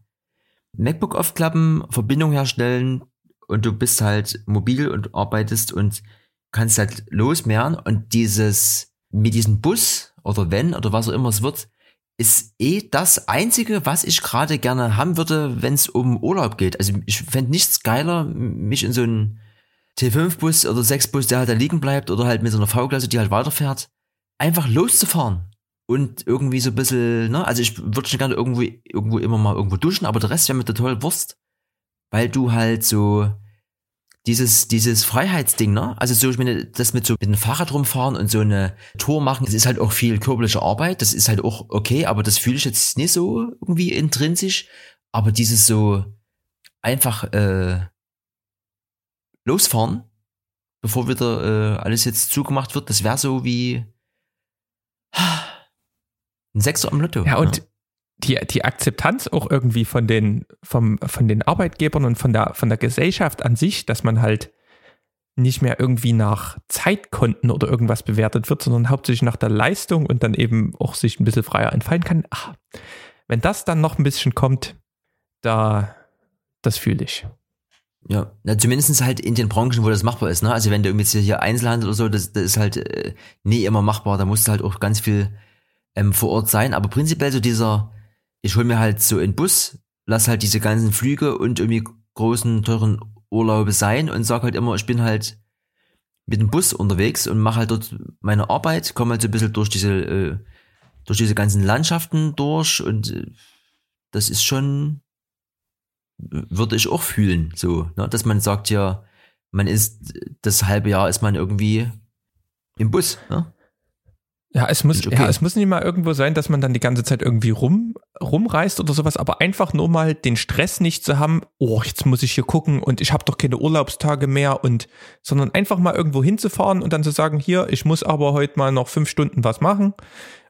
MacBook aufklappen, Verbindung herstellen und du bist halt mobil und arbeitest und kannst halt losmehren und dieses, mit diesem Bus oder wenn oder was auch immer es wird, ist eh das einzige, was ich gerade gerne haben würde, wenn es um Urlaub geht. Also ich fände nichts geiler, mich in so einen T5-Bus oder 6-Bus, der halt da liegen bleibt oder halt mit so einer V-Klasse, die halt weiterfährt, einfach loszufahren. Und irgendwie so ein bisschen, ne, also ich würde schon gerne irgendwo, irgendwo immer mal irgendwo duschen, aber der Rest wäre mir total Wurst. Weil du halt so dieses, dieses Freiheitsding, ne? Also so, ich meine, das mit so mit dem Fahrrad rumfahren und so eine Tour machen, das ist halt auch viel körperliche Arbeit, das ist halt auch okay, aber das fühle ich jetzt nicht so irgendwie intrinsisch. Aber dieses so einfach, äh, losfahren, bevor wieder äh, alles jetzt zugemacht wird. Das wäre so wie ein Sechser am Lotto. Ja, und ja. Die, die Akzeptanz auch irgendwie von den, vom, von den Arbeitgebern und von der, von der Gesellschaft an sich, dass man halt nicht mehr irgendwie nach Zeitkonten oder irgendwas bewertet wird, sondern hauptsächlich nach der Leistung und dann eben auch sich ein bisschen freier entfallen kann. Ach, wenn das dann noch ein bisschen kommt, da, das fühle ich. Ja, na, zumindest halt in den Branchen, wo das machbar ist. Ne? Also wenn du irgendwie hier Einzelhandel oder so, das, das ist halt äh, nie immer machbar. Da musst du halt auch ganz viel ähm, vor Ort sein. Aber prinzipiell so dieser, ich hol mir halt so einen Bus, lass halt diese ganzen Flüge und irgendwie großen, teuren Urlaube sein und sag halt immer, ich bin halt mit dem Bus unterwegs und mache halt dort meine Arbeit, komme halt so ein bisschen durch diese, äh, durch diese ganzen Landschaften durch und äh, das ist schon, würde ich auch fühlen, so, ne? dass man sagt ja, man ist das halbe Jahr ist man irgendwie im Bus. Ne? Ja, es muss, okay. ja, es muss nicht mal irgendwo sein, dass man dann die ganze Zeit irgendwie rum, rumreist oder sowas, aber einfach nur mal den Stress nicht zu haben, oh, jetzt muss ich hier gucken und ich habe doch keine Urlaubstage mehr und, sondern einfach mal irgendwo hinzufahren und dann zu sagen, hier, ich muss aber heute mal noch fünf Stunden was machen.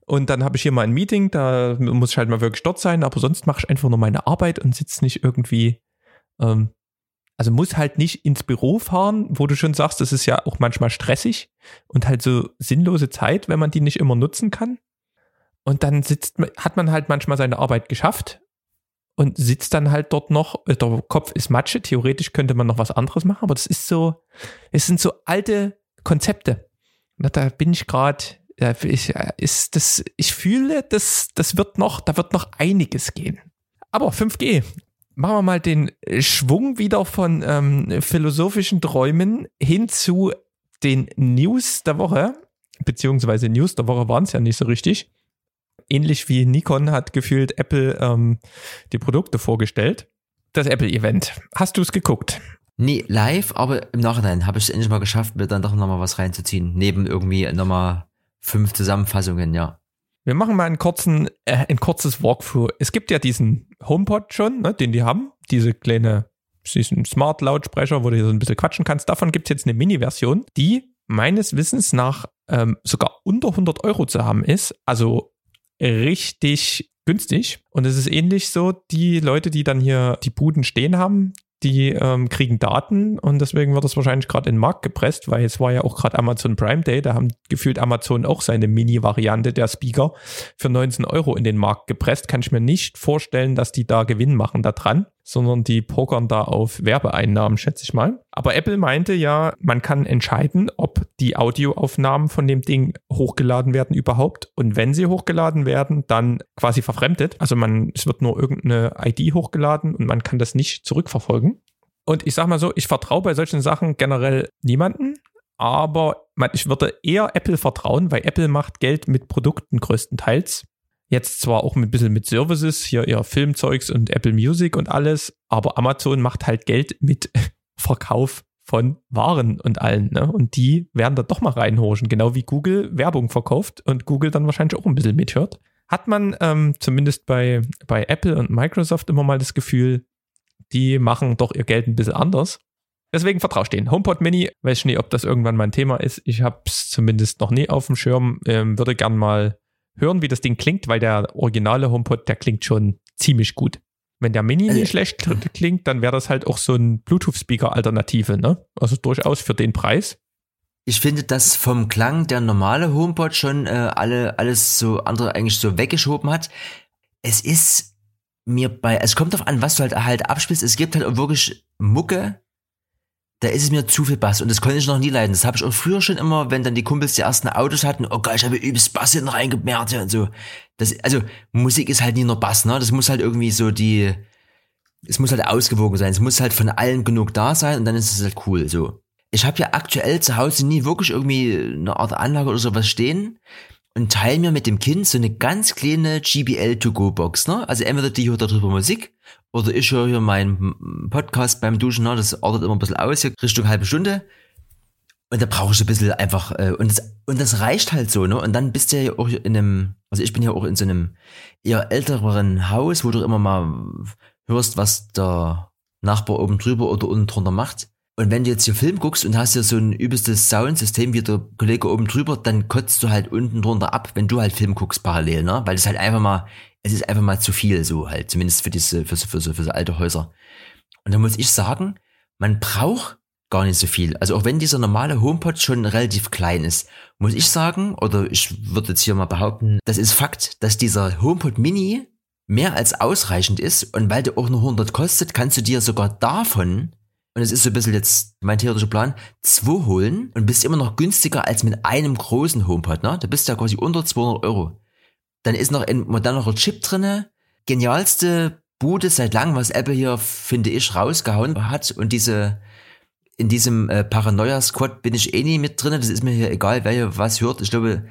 Und dann habe ich hier mal ein Meeting, da muss ich halt mal wirklich dort sein, aber sonst mache ich einfach nur meine Arbeit und sitze nicht irgendwie, ähm, also muss halt nicht ins Büro fahren, wo du schon sagst, das ist ja auch manchmal stressig und halt so sinnlose Zeit, wenn man die nicht immer nutzen kann. Und dann sitzt, hat man halt manchmal seine Arbeit geschafft und sitzt dann halt dort noch, äh, der Kopf ist Matsche, theoretisch könnte man noch was anderes machen, aber das ist so, es sind so alte Konzepte. Da bin ich gerade Da ich, ist das, ich fühle, das, das wird noch, da wird noch einiges gehen. Aber 5G, machen wir mal den Schwung wieder von ähm, philosophischen Träumen hin zu den News der Woche, beziehungsweise News der Woche waren es ja nicht so richtig. Ähnlich wie Nikon hat gefühlt Apple ähm, die Produkte vorgestellt. Das Apple-Event. Hast du es geguckt? Nee, live, aber im Nachhinein habe ich es endlich mal geschafft, mir dann doch nochmal was reinzuziehen. Neben irgendwie nochmal fünf Zusammenfassungen, ja. Wir machen mal einen kurzen, äh, ein kurzes Walkthrough. Es gibt ja diesen HomePod schon, ne, den die haben. Diese kleine, diesen Smart-Lautsprecher, wo du hier so ein bisschen quatschen kannst. Davon gibt es jetzt eine Mini-Version, die meines Wissens nach ähm, sogar unter 100 Euro zu haben ist. Also richtig günstig. Und es ist ähnlich so, die Leute, die dann hier die Buden stehen haben, die ähm, kriegen Daten und deswegen wird das wahrscheinlich gerade in den Markt gepresst, weil es war ja auch gerade Amazon Prime Day, da haben gefühlt Amazon auch seine Mini-Variante der Speaker für 19 Euro in den Markt gepresst. Kann ich mir nicht vorstellen, dass die da Gewinn machen da dran sondern die pokern da auf Werbeeinnahmen, schätze ich mal. Aber Apple meinte ja, man kann entscheiden, ob die Audioaufnahmen von dem Ding hochgeladen werden überhaupt. Und wenn sie hochgeladen werden, dann quasi verfremdet. Also man, es wird nur irgendeine ID hochgeladen und man kann das nicht zurückverfolgen. Und ich sag mal so, ich vertraue bei solchen Sachen generell niemanden. Aber ich würde eher Apple vertrauen, weil Apple macht Geld mit Produkten größtenteils. Jetzt zwar auch ein bisschen mit Services, hier eher Filmzeugs und Apple Music und alles, aber Amazon macht halt Geld mit Verkauf von Waren und allen. Ne? Und die werden da doch mal reinhorchen, genau wie Google Werbung verkauft und Google dann wahrscheinlich auch ein bisschen mithört. Hat man ähm, zumindest bei, bei Apple und Microsoft immer mal das Gefühl, die machen doch ihr Geld ein bisschen anders. Deswegen vertraue ich denen. HomePod Mini, weiß ich nicht, ob das irgendwann mein Thema ist. Ich habe es zumindest noch nie auf dem Schirm. Ähm, würde gern mal hören, wie das Ding klingt, weil der originale HomePod, der klingt schon ziemlich gut. Wenn der Mini nicht äh, schlecht klingt, dann wäre das halt auch so ein Bluetooth-Speaker-Alternative, ne? Also durchaus für den Preis. Ich finde, dass vom Klang der normale HomePod schon äh, alle alles so andere eigentlich so weggeschoben hat. Es ist mir bei, es kommt darauf an, was du halt halt abspielst. Es gibt halt auch wirklich Mucke, da ist es mir zu viel Bass und das konnte ich noch nie leiden. Das habe ich auch früher schon immer, wenn dann die Kumpels die ersten Autos hatten, oh Gott, ich habe übelst Bass hinten reingemerkt und so. Das, also Musik ist halt nie nur Bass, ne? Das muss halt irgendwie so die, es muss halt ausgewogen sein. Es muss halt von allen genug da sein und dann ist es halt cool, so. Ich habe ja aktuell zu Hause nie wirklich irgendwie eine Art Anlage oder sowas stehen und teile mir mit dem Kind so eine ganz kleine GBL To Go Box, ne? Also entweder die hört darüber Musik oder ich höre hier meinen Podcast beim Duschen, ne? das ordnet immer ein bisschen aus, hier Richtung halbe Stunde. Und da brauche ich ein bisschen einfach, äh, und, das, und das reicht halt so, ne? Und dann bist du ja auch in einem, also ich bin ja auch in so einem eher älteren Haus, wo du immer mal hörst, was der Nachbar oben drüber oder unten drunter macht. Und wenn du jetzt hier Film guckst und hast hier so ein übelstes Soundsystem wie der Kollege oben drüber, dann kotzt du halt unten drunter ab, wenn du halt Film guckst parallel, ne? Weil es halt einfach mal, es ist einfach mal zu viel so halt, zumindest für diese, für so, für so, für so alte Häuser. Und da muss ich sagen, man braucht gar nicht so viel. Also auch wenn dieser normale HomePod schon relativ klein ist, muss ich sagen, oder ich würde jetzt hier mal behaupten, das ist Fakt, dass dieser HomePod Mini mehr als ausreichend ist und weil der auch nur 100 kostet, kannst du dir sogar davon und es ist so ein bisschen jetzt mein theoretischer Plan, zwei holen und bist immer noch günstiger als mit einem großen HomePod, ne? Da bist du ja quasi unter 200 Euro. Dann ist noch ein modernerer Chip drinne, genialste Bude seit langem, was Apple hier, finde ich, rausgehauen hat und diese, in diesem äh, Paranoia-Squad bin ich eh nie mit drinne, das ist mir hier egal, wer hier was hört. Ich glaube,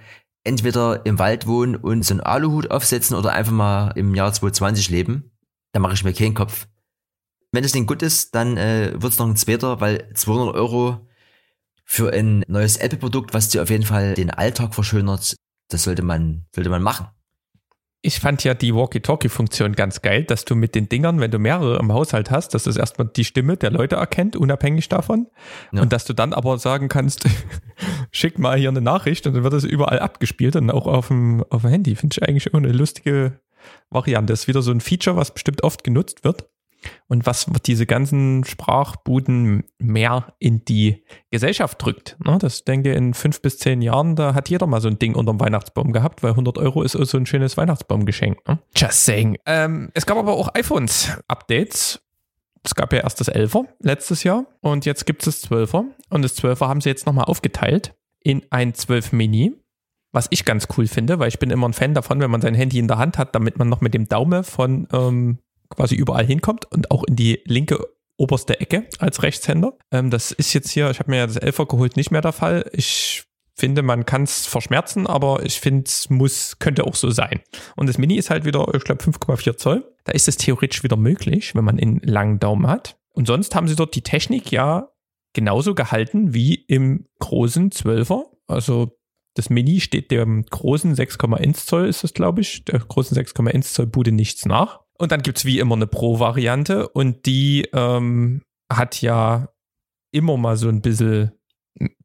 entweder im Wald wohnen und so einen Aluhut aufsetzen oder einfach mal im Jahr 2020 leben. Da mache ich mir keinen Kopf. Wenn das Ding gut ist, dann äh, wird es noch ein zweiter, weil 200 Euro für ein neues Apple-Produkt, was dir auf jeden Fall den Alltag verschönert, das sollte man, sollte man machen. Ich fand ja die Walkie-Talkie-Funktion ganz geil, dass du mit den Dingern, wenn du mehrere im Haushalt hast, dass das erstmal die Stimme der Leute erkennt, unabhängig davon. Ja. Und dass du dann aber sagen kannst, schick mal hier eine Nachricht und dann wird es überall abgespielt und auch auf dem, auf dem Handy. Finde ich eigentlich auch eine lustige Variante. Das ist wieder so ein Feature, was bestimmt oft genutzt wird und was diese ganzen Sprachbuden mehr in die Gesellschaft drückt. Ne? Das denke ich in fünf bis zehn Jahren, da hat jeder mal so ein Ding unterm Weihnachtsbaum gehabt, weil 100 Euro ist so ein schönes Weihnachtsbaumgeschenk. Ne? Just saying. Ähm, es gab aber auch iPhones-Updates. Es gab ja erst das 11er letztes Jahr und jetzt gibt es das 12er. Und das 12er haben sie jetzt nochmal aufgeteilt in ein 12 Mini was ich ganz cool finde, weil ich bin immer ein Fan davon, wenn man sein Handy in der Hand hat, damit man noch mit dem Daumen von ähm, quasi überall hinkommt und auch in die linke oberste Ecke als Rechtshänder. Ähm, das ist jetzt hier, ich habe mir ja das Elfer geholt, nicht mehr der Fall. Ich finde, man kann es verschmerzen, aber ich finde, es muss, könnte auch so sein. Und das Mini ist halt wieder, ich glaube, 5,4 Zoll. Da ist es theoretisch wieder möglich, wenn man einen langen Daumen hat. Und sonst haben sie dort die Technik ja genauso gehalten wie im großen 12er. Also das Mini steht dem großen 6,1 Zoll, ist das, glaube ich, der großen 6,1 Zoll Bude nichts nach. Und dann gibt es wie immer eine Pro-Variante und die ähm, hat ja immer mal so ein bisschen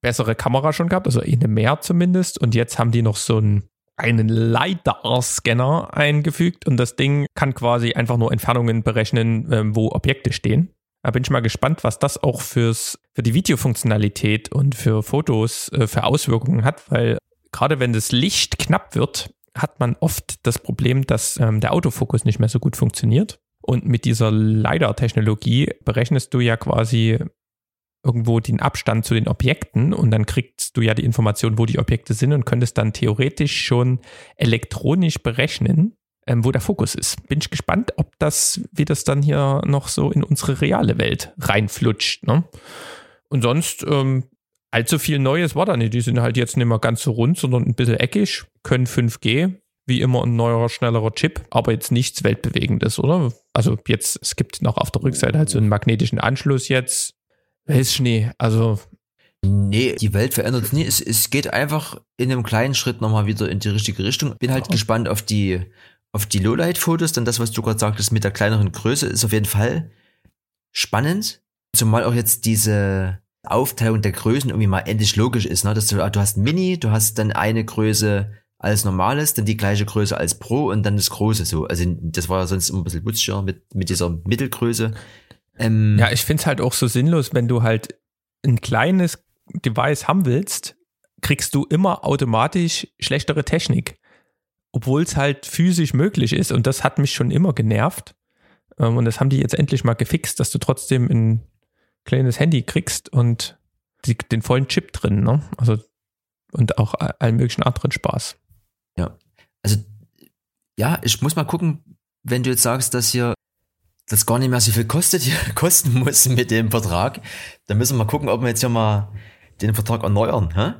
bessere Kamera schon gehabt, also eine mehr zumindest. Und jetzt haben die noch so einen, einen LiDAR-Scanner eingefügt und das Ding kann quasi einfach nur Entfernungen berechnen, ähm, wo Objekte stehen. Da bin ich mal gespannt, was das auch fürs, für die Videofunktionalität und für Fotos äh, für Auswirkungen hat, weil gerade wenn das Licht knapp wird, hat man oft das Problem, dass ähm, der Autofokus nicht mehr so gut funktioniert. Und mit dieser LiDAR-Technologie berechnest du ja quasi irgendwo den Abstand zu den Objekten und dann kriegst du ja die Information, wo die Objekte sind und könntest dann theoretisch schon elektronisch berechnen, ähm, wo der Fokus ist. Bin ich gespannt, ob das, wie das dann hier noch so in unsere reale Welt reinflutscht. Ne? Und sonst, ähm, allzu viel Neues war da nicht. Die sind halt jetzt nicht mehr ganz so rund, sondern ein bisschen eckig, können 5G, wie immer ein neuer, schnellerer Chip, aber jetzt nichts Weltbewegendes, oder? Also jetzt, es gibt noch auf der Rückseite halt so einen magnetischen Anschluss jetzt, ist Schnee. Also. Nee, die Welt verändert es nie. Es, es geht einfach in einem kleinen Schritt nochmal wieder in die richtige Richtung. Bin halt ja. gespannt auf die, auf die Lowlight-Fotos. Denn das, was du gerade sagtest mit der kleineren Größe, ist auf jeden Fall spannend. Zumal auch jetzt diese Aufteilung der Größen irgendwie mal endlich logisch ist. Ne? Dass du, du hast Mini, du hast dann eine Größe als normales, dann die gleiche Größe als Pro und dann das große so. Also das war ja sonst immer ein bisschen wutzscher mit, mit dieser Mittelgröße. Ähm, ja, ich finde es halt auch so sinnlos, wenn du halt ein kleines Device haben willst, kriegst du immer automatisch schlechtere Technik. Obwohl es halt physisch möglich ist. Und das hat mich schon immer genervt. Ähm, und das haben die jetzt endlich mal gefixt, dass du trotzdem ein kleines Handy kriegst und die, den vollen Chip drin, ne? Also und auch allen möglichen anderen Spaß. Ja. Also ja, ich muss mal gucken, wenn du jetzt sagst, dass hier das gar nicht mehr so viel kostet, kosten muss mit dem Vertrag, dann müssen wir mal gucken, ob wir jetzt hier mal den Vertrag erneuern. Hä?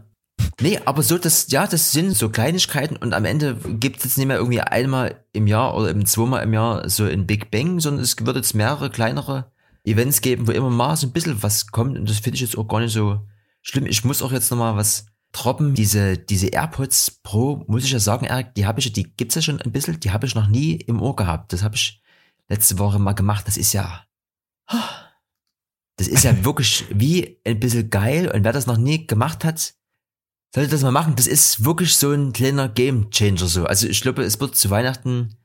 Nee, aber so, das, ja, das sind so Kleinigkeiten und am Ende gibt es jetzt nicht mehr irgendwie einmal im Jahr oder eben zweimal im Jahr so ein Big Bang, sondern es wird jetzt mehrere kleinere Events geben, wo immer mal so ein bisschen was kommt und das finde ich jetzt auch gar nicht so schlimm. Ich muss auch jetzt nochmal was droppen. Diese, diese AirPods Pro, muss ich ja sagen, Eric, die habe ich, die gibt's ja schon ein bisschen, die habe ich noch nie im Ohr gehabt. Das habe ich letzte Woche mal gemacht. Das ist ja, das ist ja wirklich wie ein bisschen geil. Und wer das noch nie gemacht hat, sollte das mal machen. Das ist wirklich so ein kleiner Game Changer so. Also ich glaube, es wird zu Weihnachten,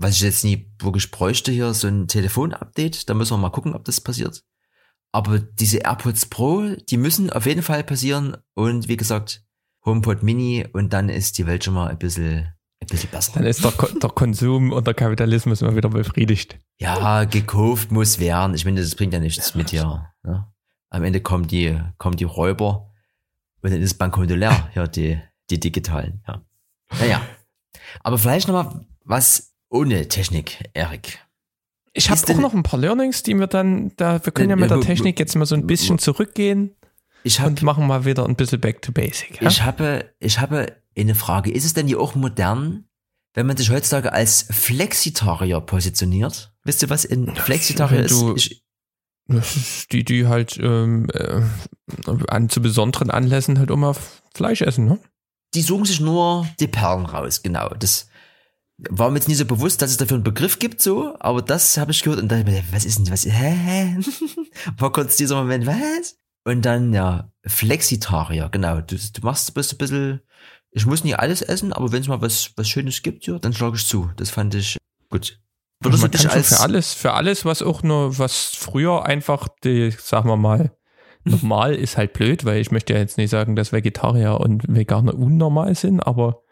was ich jetzt nie wirklich bräuchte hier, so ein Telefon-Update. Da müssen wir mal gucken, ob das passiert. Aber diese AirPods Pro, die müssen auf jeden Fall passieren. Und wie gesagt, HomePod Mini und dann ist die Welt schon mal ein bisschen ein bisschen besser. Dann ist der, der Konsum und der Kapitalismus immer wieder befriedigt. Ja, gekauft muss werden. Ich meine, das bringt ja nichts mit dir. Ne? Am Ende kommen die, kommen die Räuber und dann ist Bankkonto leer, ja, die, die digitalen, ja. Naja. Aber vielleicht nochmal was ohne Technik, Erik. Ich habe auch noch ein paar Learnings, die wir dann, da, wir können ja mit der Technik jetzt mal so ein bisschen zurückgehen hab, und machen mal wieder ein bisschen back to basic. Ja? Ich habe, ich habe eine Frage. Ist es denn hier auch modern, wenn man sich heutzutage als Flexitarier positioniert? Wisst ihr, was ein Flexitarier ist? Ich, das ist die, die halt ähm, äh, an zu besonderen Anlässen halt immer Fleisch essen, ne? Die suchen sich nur die Perlen raus, genau. Das war mir jetzt nie so bewusst, dass es dafür einen Begriff gibt, so, aber das habe ich gehört und dachte mir, was ist denn, was, hä? war kurz dieser Moment, was? Und dann, ja, Flexitarier, genau. Du, du machst, bist ein bisschen ich muss nicht alles essen, aber wenn es mal was, was Schönes gibt, ja, dann schlage ich zu. Das fand ich gut. Würdest man kann als für alles, für alles, was auch nur, was früher einfach, die, sagen wir mal, normal ist halt blöd, weil ich möchte ja jetzt nicht sagen, dass Vegetarier und Veganer unnormal sind, aber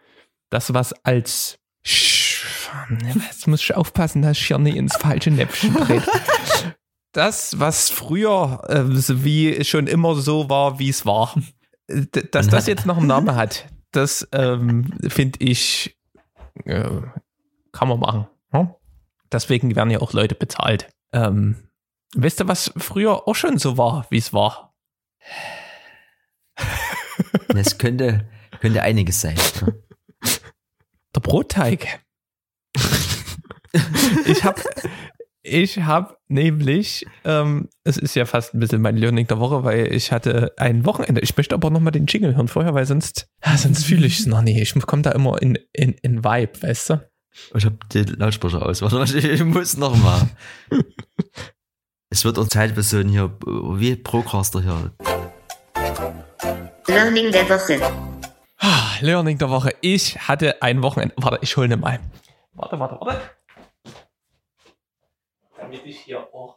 das, was als Jetzt muss ich aufpassen, dass ich hier nicht ins falsche Näpfchen dreht. Das, was früher äh, wie schon immer so war, wie es war, dass das jetzt noch einen Namen hat, Das ähm, finde ich, äh, kann man machen. Hm? Deswegen werden ja auch Leute bezahlt. Ähm, weißt du, was früher auch schon so war, wie es war? Das könnte, könnte einiges sein. Ne? Der Brotteig. ich habe ich hab nämlich, ähm, es ist ja fast ein bisschen mein Learning der Woche, weil ich hatte ein Wochenende. Ich möchte aber nochmal den Jingle hören vorher, weil sonst, ja, sonst fühle ich es noch nicht. Ich komme da immer in, in, in Vibe, weißt du? Ich habe den Lautsprecher aus. Warte, ich muss nochmal. es wird auch Zeit für so ein hier, wie Procaster hier. Learning der Woche. Ah, Learning der Woche. Ich hatte ein Wochenende. Warte, ich hole mal. Warte, warte, warte. Damit ich hier auch.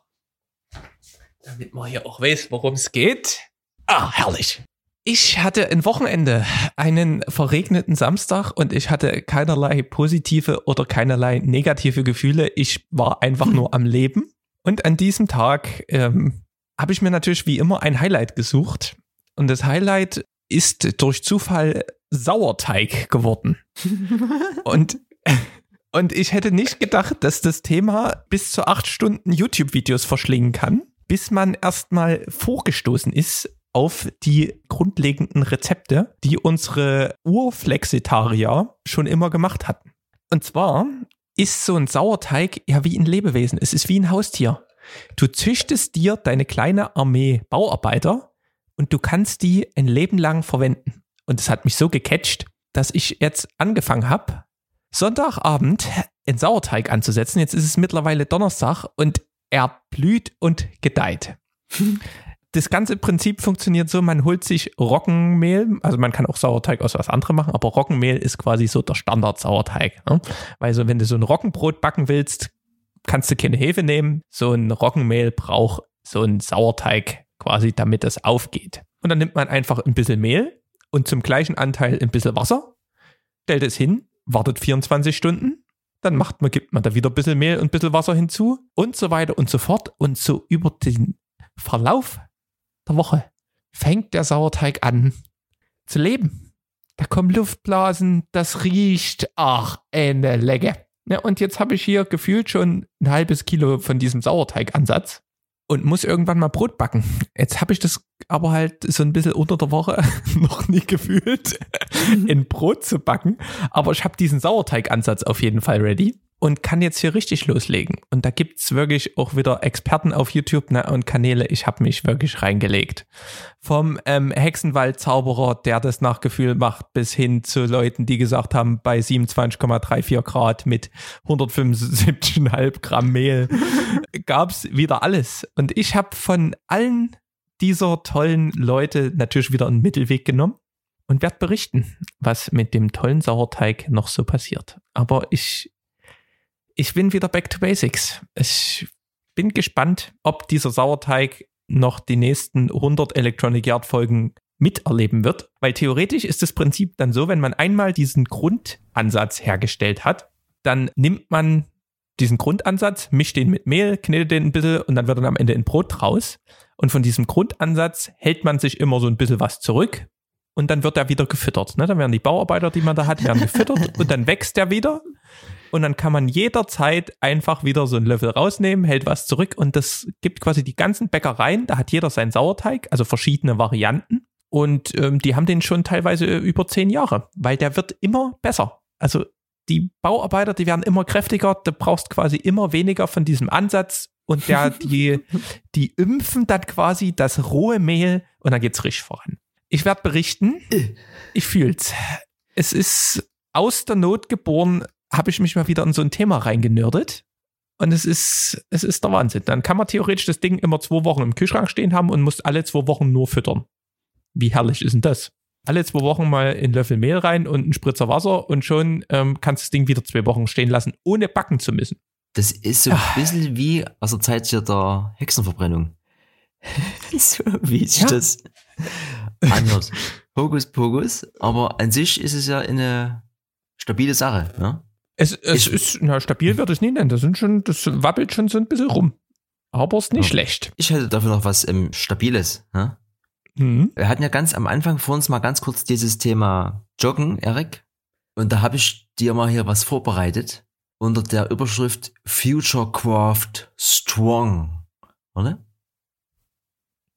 Damit man hier auch weiß, worum es geht. Ah, herrlich. Ich hatte ein Wochenende, einen verregneten Samstag und ich hatte keinerlei positive oder keinerlei negative Gefühle. Ich war einfach nur am Leben. Und an diesem Tag ähm, habe ich mir natürlich wie immer ein Highlight gesucht. Und das Highlight ist durch Zufall Sauerteig geworden. und, und ich hätte nicht gedacht, dass das Thema bis zu acht Stunden YouTube-Videos verschlingen kann, bis man erstmal vorgestoßen ist auf die grundlegenden Rezepte, die unsere Urflexitarier schon immer gemacht hatten. Und zwar ist so ein Sauerteig ja wie ein Lebewesen. Es ist wie ein Haustier. Du züchtest dir deine kleine Armee Bauarbeiter und du kannst die ein Leben lang verwenden. Und es hat mich so gecatcht, dass ich jetzt angefangen habe, Sonntagabend einen Sauerteig anzusetzen. Jetzt ist es mittlerweile Donnerstag und er blüht und gedeiht. das ganze Prinzip funktioniert so, man holt sich Roggenmehl, also man kann auch Sauerteig aus was anderem machen, aber Roggenmehl ist quasi so der Standard-Sauerteig. Ne? Weil so, wenn du so ein Roggenbrot backen willst, kannst du keine Hefe nehmen. So ein Roggenmehl braucht so ein Sauerteig quasi, damit es aufgeht. Und dann nimmt man einfach ein bisschen Mehl und zum gleichen Anteil ein bisschen Wasser, stellt es hin, wartet 24 Stunden, dann macht man, gibt man da wieder ein bisschen Mehl und ein bisschen Wasser hinzu und so weiter und so fort. Und so über den Verlauf der Woche fängt der Sauerteig an zu leben. Da kommen Luftblasen, das riecht, ach, eine Lecke. Ja, und jetzt habe ich hier gefühlt schon ein halbes Kilo von diesem Sauerteigansatz und muss irgendwann mal Brot backen. Jetzt habe ich das aber halt so ein bisschen unter der Woche noch nie gefühlt, in Brot zu backen. Aber ich habe diesen Sauerteigansatz auf jeden Fall ready und kann jetzt hier richtig loslegen. Und da gibt's wirklich auch wieder Experten auf YouTube ne, und Kanäle. Ich habe mich wirklich reingelegt. Vom ähm, Hexenwald-Zauberer, der das nach Gefühl macht, bis hin zu Leuten, die gesagt haben, bei 27,34 Grad mit 175,5 Gramm Mehl gab's wieder alles. Und ich habe von allen dieser tollen Leute natürlich wieder einen Mittelweg genommen und werde berichten, was mit dem tollen Sauerteig noch so passiert. Aber ich ich bin wieder back to basics. Ich bin gespannt, ob dieser Sauerteig noch die nächsten 100 Electronic Yard Folgen miterleben wird, weil theoretisch ist das Prinzip dann so, wenn man einmal diesen Grundansatz hergestellt hat, dann nimmt man diesen Grundansatz, mischt den mit Mehl, knetet den ein bisschen und dann wird dann am Ende ein Brot raus. Und von diesem Grundansatz hält man sich immer so ein bisschen was zurück und dann wird er wieder gefüttert. Ne? Dann werden die Bauarbeiter, die man da hat, werden gefüttert und dann wächst er wieder und dann kann man jederzeit einfach wieder so einen Löffel rausnehmen, hält was zurück und das gibt quasi die ganzen Bäckereien, da hat jeder seinen Sauerteig, also verschiedene Varianten und ähm, die haben den schon teilweise über zehn Jahre, weil der wird immer besser. Also die Bauarbeiter, die werden immer kräftiger, du brauchst quasi immer weniger von diesem Ansatz und der, die, die impfen dann quasi das rohe Mehl und dann geht's richtig voran. Ich werde berichten. Ich fühl's. Es ist aus der Not geboren, habe ich mich mal wieder in so ein Thema reingenördet. Und es ist, es ist der Wahnsinn. Dann kann man theoretisch das Ding immer zwei Wochen im Kühlschrank stehen haben und muss alle zwei Wochen nur füttern. Wie herrlich ist denn das? Alle zwei Wochen mal in Löffel Mehl rein und einen Spritzer Wasser und schon ähm, kannst du das Ding wieder zwei Wochen stehen lassen, ohne backen zu müssen. Das ist so ein ah. bisschen wie aus der Zeit hier der Hexenverbrennung. so wie sich ja. das anhört. Hokus Pokus, aber an sich ist es ja eine stabile Sache. Ne? Es, es ich, ist, na, stabil wird es nie nennen. Das, sind schon, das wabbelt schon so ein bisschen rum. Aber ist nicht ja. schlecht. Ich hätte dafür noch was ähm, Stabiles. Ne? Mhm. Wir hatten ja ganz am Anfang vor uns mal ganz kurz dieses Thema Joggen, Erik. Und da habe ich dir mal hier was vorbereitet unter der Überschrift Future Craft Strong. Oder?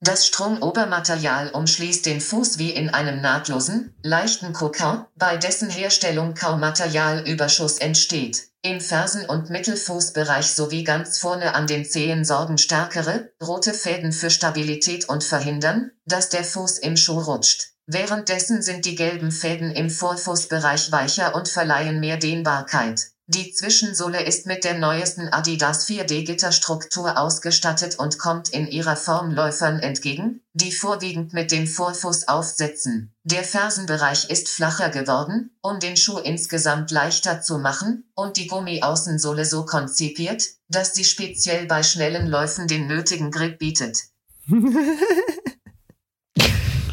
Das Strumobermaterial umschließt den Fuß wie in einem nahtlosen, leichten Kokon, bei dessen Herstellung kaum Materialüberschuss entsteht. Im Fersen- und Mittelfußbereich sowie ganz vorne an den Zehen sorgen stärkere, rote Fäden für Stabilität und verhindern, dass der Fuß im Schuh rutscht. Währenddessen sind die gelben Fäden im Vorfußbereich weicher und verleihen mehr Dehnbarkeit. Die Zwischensohle ist mit der neuesten Adidas 4D-Gitterstruktur ausgestattet und kommt in ihrer Form Läufern entgegen, die vorwiegend mit dem Vorfuß aufsetzen. Der Fersenbereich ist flacher geworden, um den Schuh insgesamt leichter zu machen, und die Gummiaußensohle so konzipiert, dass sie speziell bei schnellen Läufen den nötigen Grip bietet.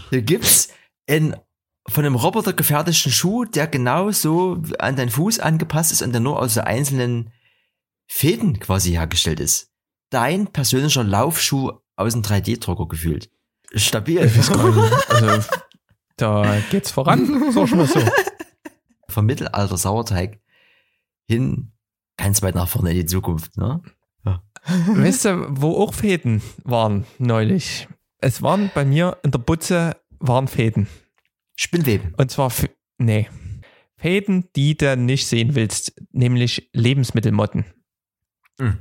Hier gibt's einen von einem Roboter gefertigten Schuh, der genau so an deinen Fuß angepasst ist und der nur aus so einzelnen Fäden quasi hergestellt ist. Dein persönlicher Laufschuh aus dem 3D-Drucker gefühlt. Stabil. Also, da geht's voran, sag ich mal so. Vom Mittelalter Sauerteig hin ganz weit nach vorne in die Zukunft, ne? Weißt du, wo auch Fäden waren neulich? Es waren bei mir in der Butze waren Fäden. Spinnweben. Und zwar, f- nee, Fäden, die du nicht sehen willst, nämlich Lebensmittelmotten. Mhm.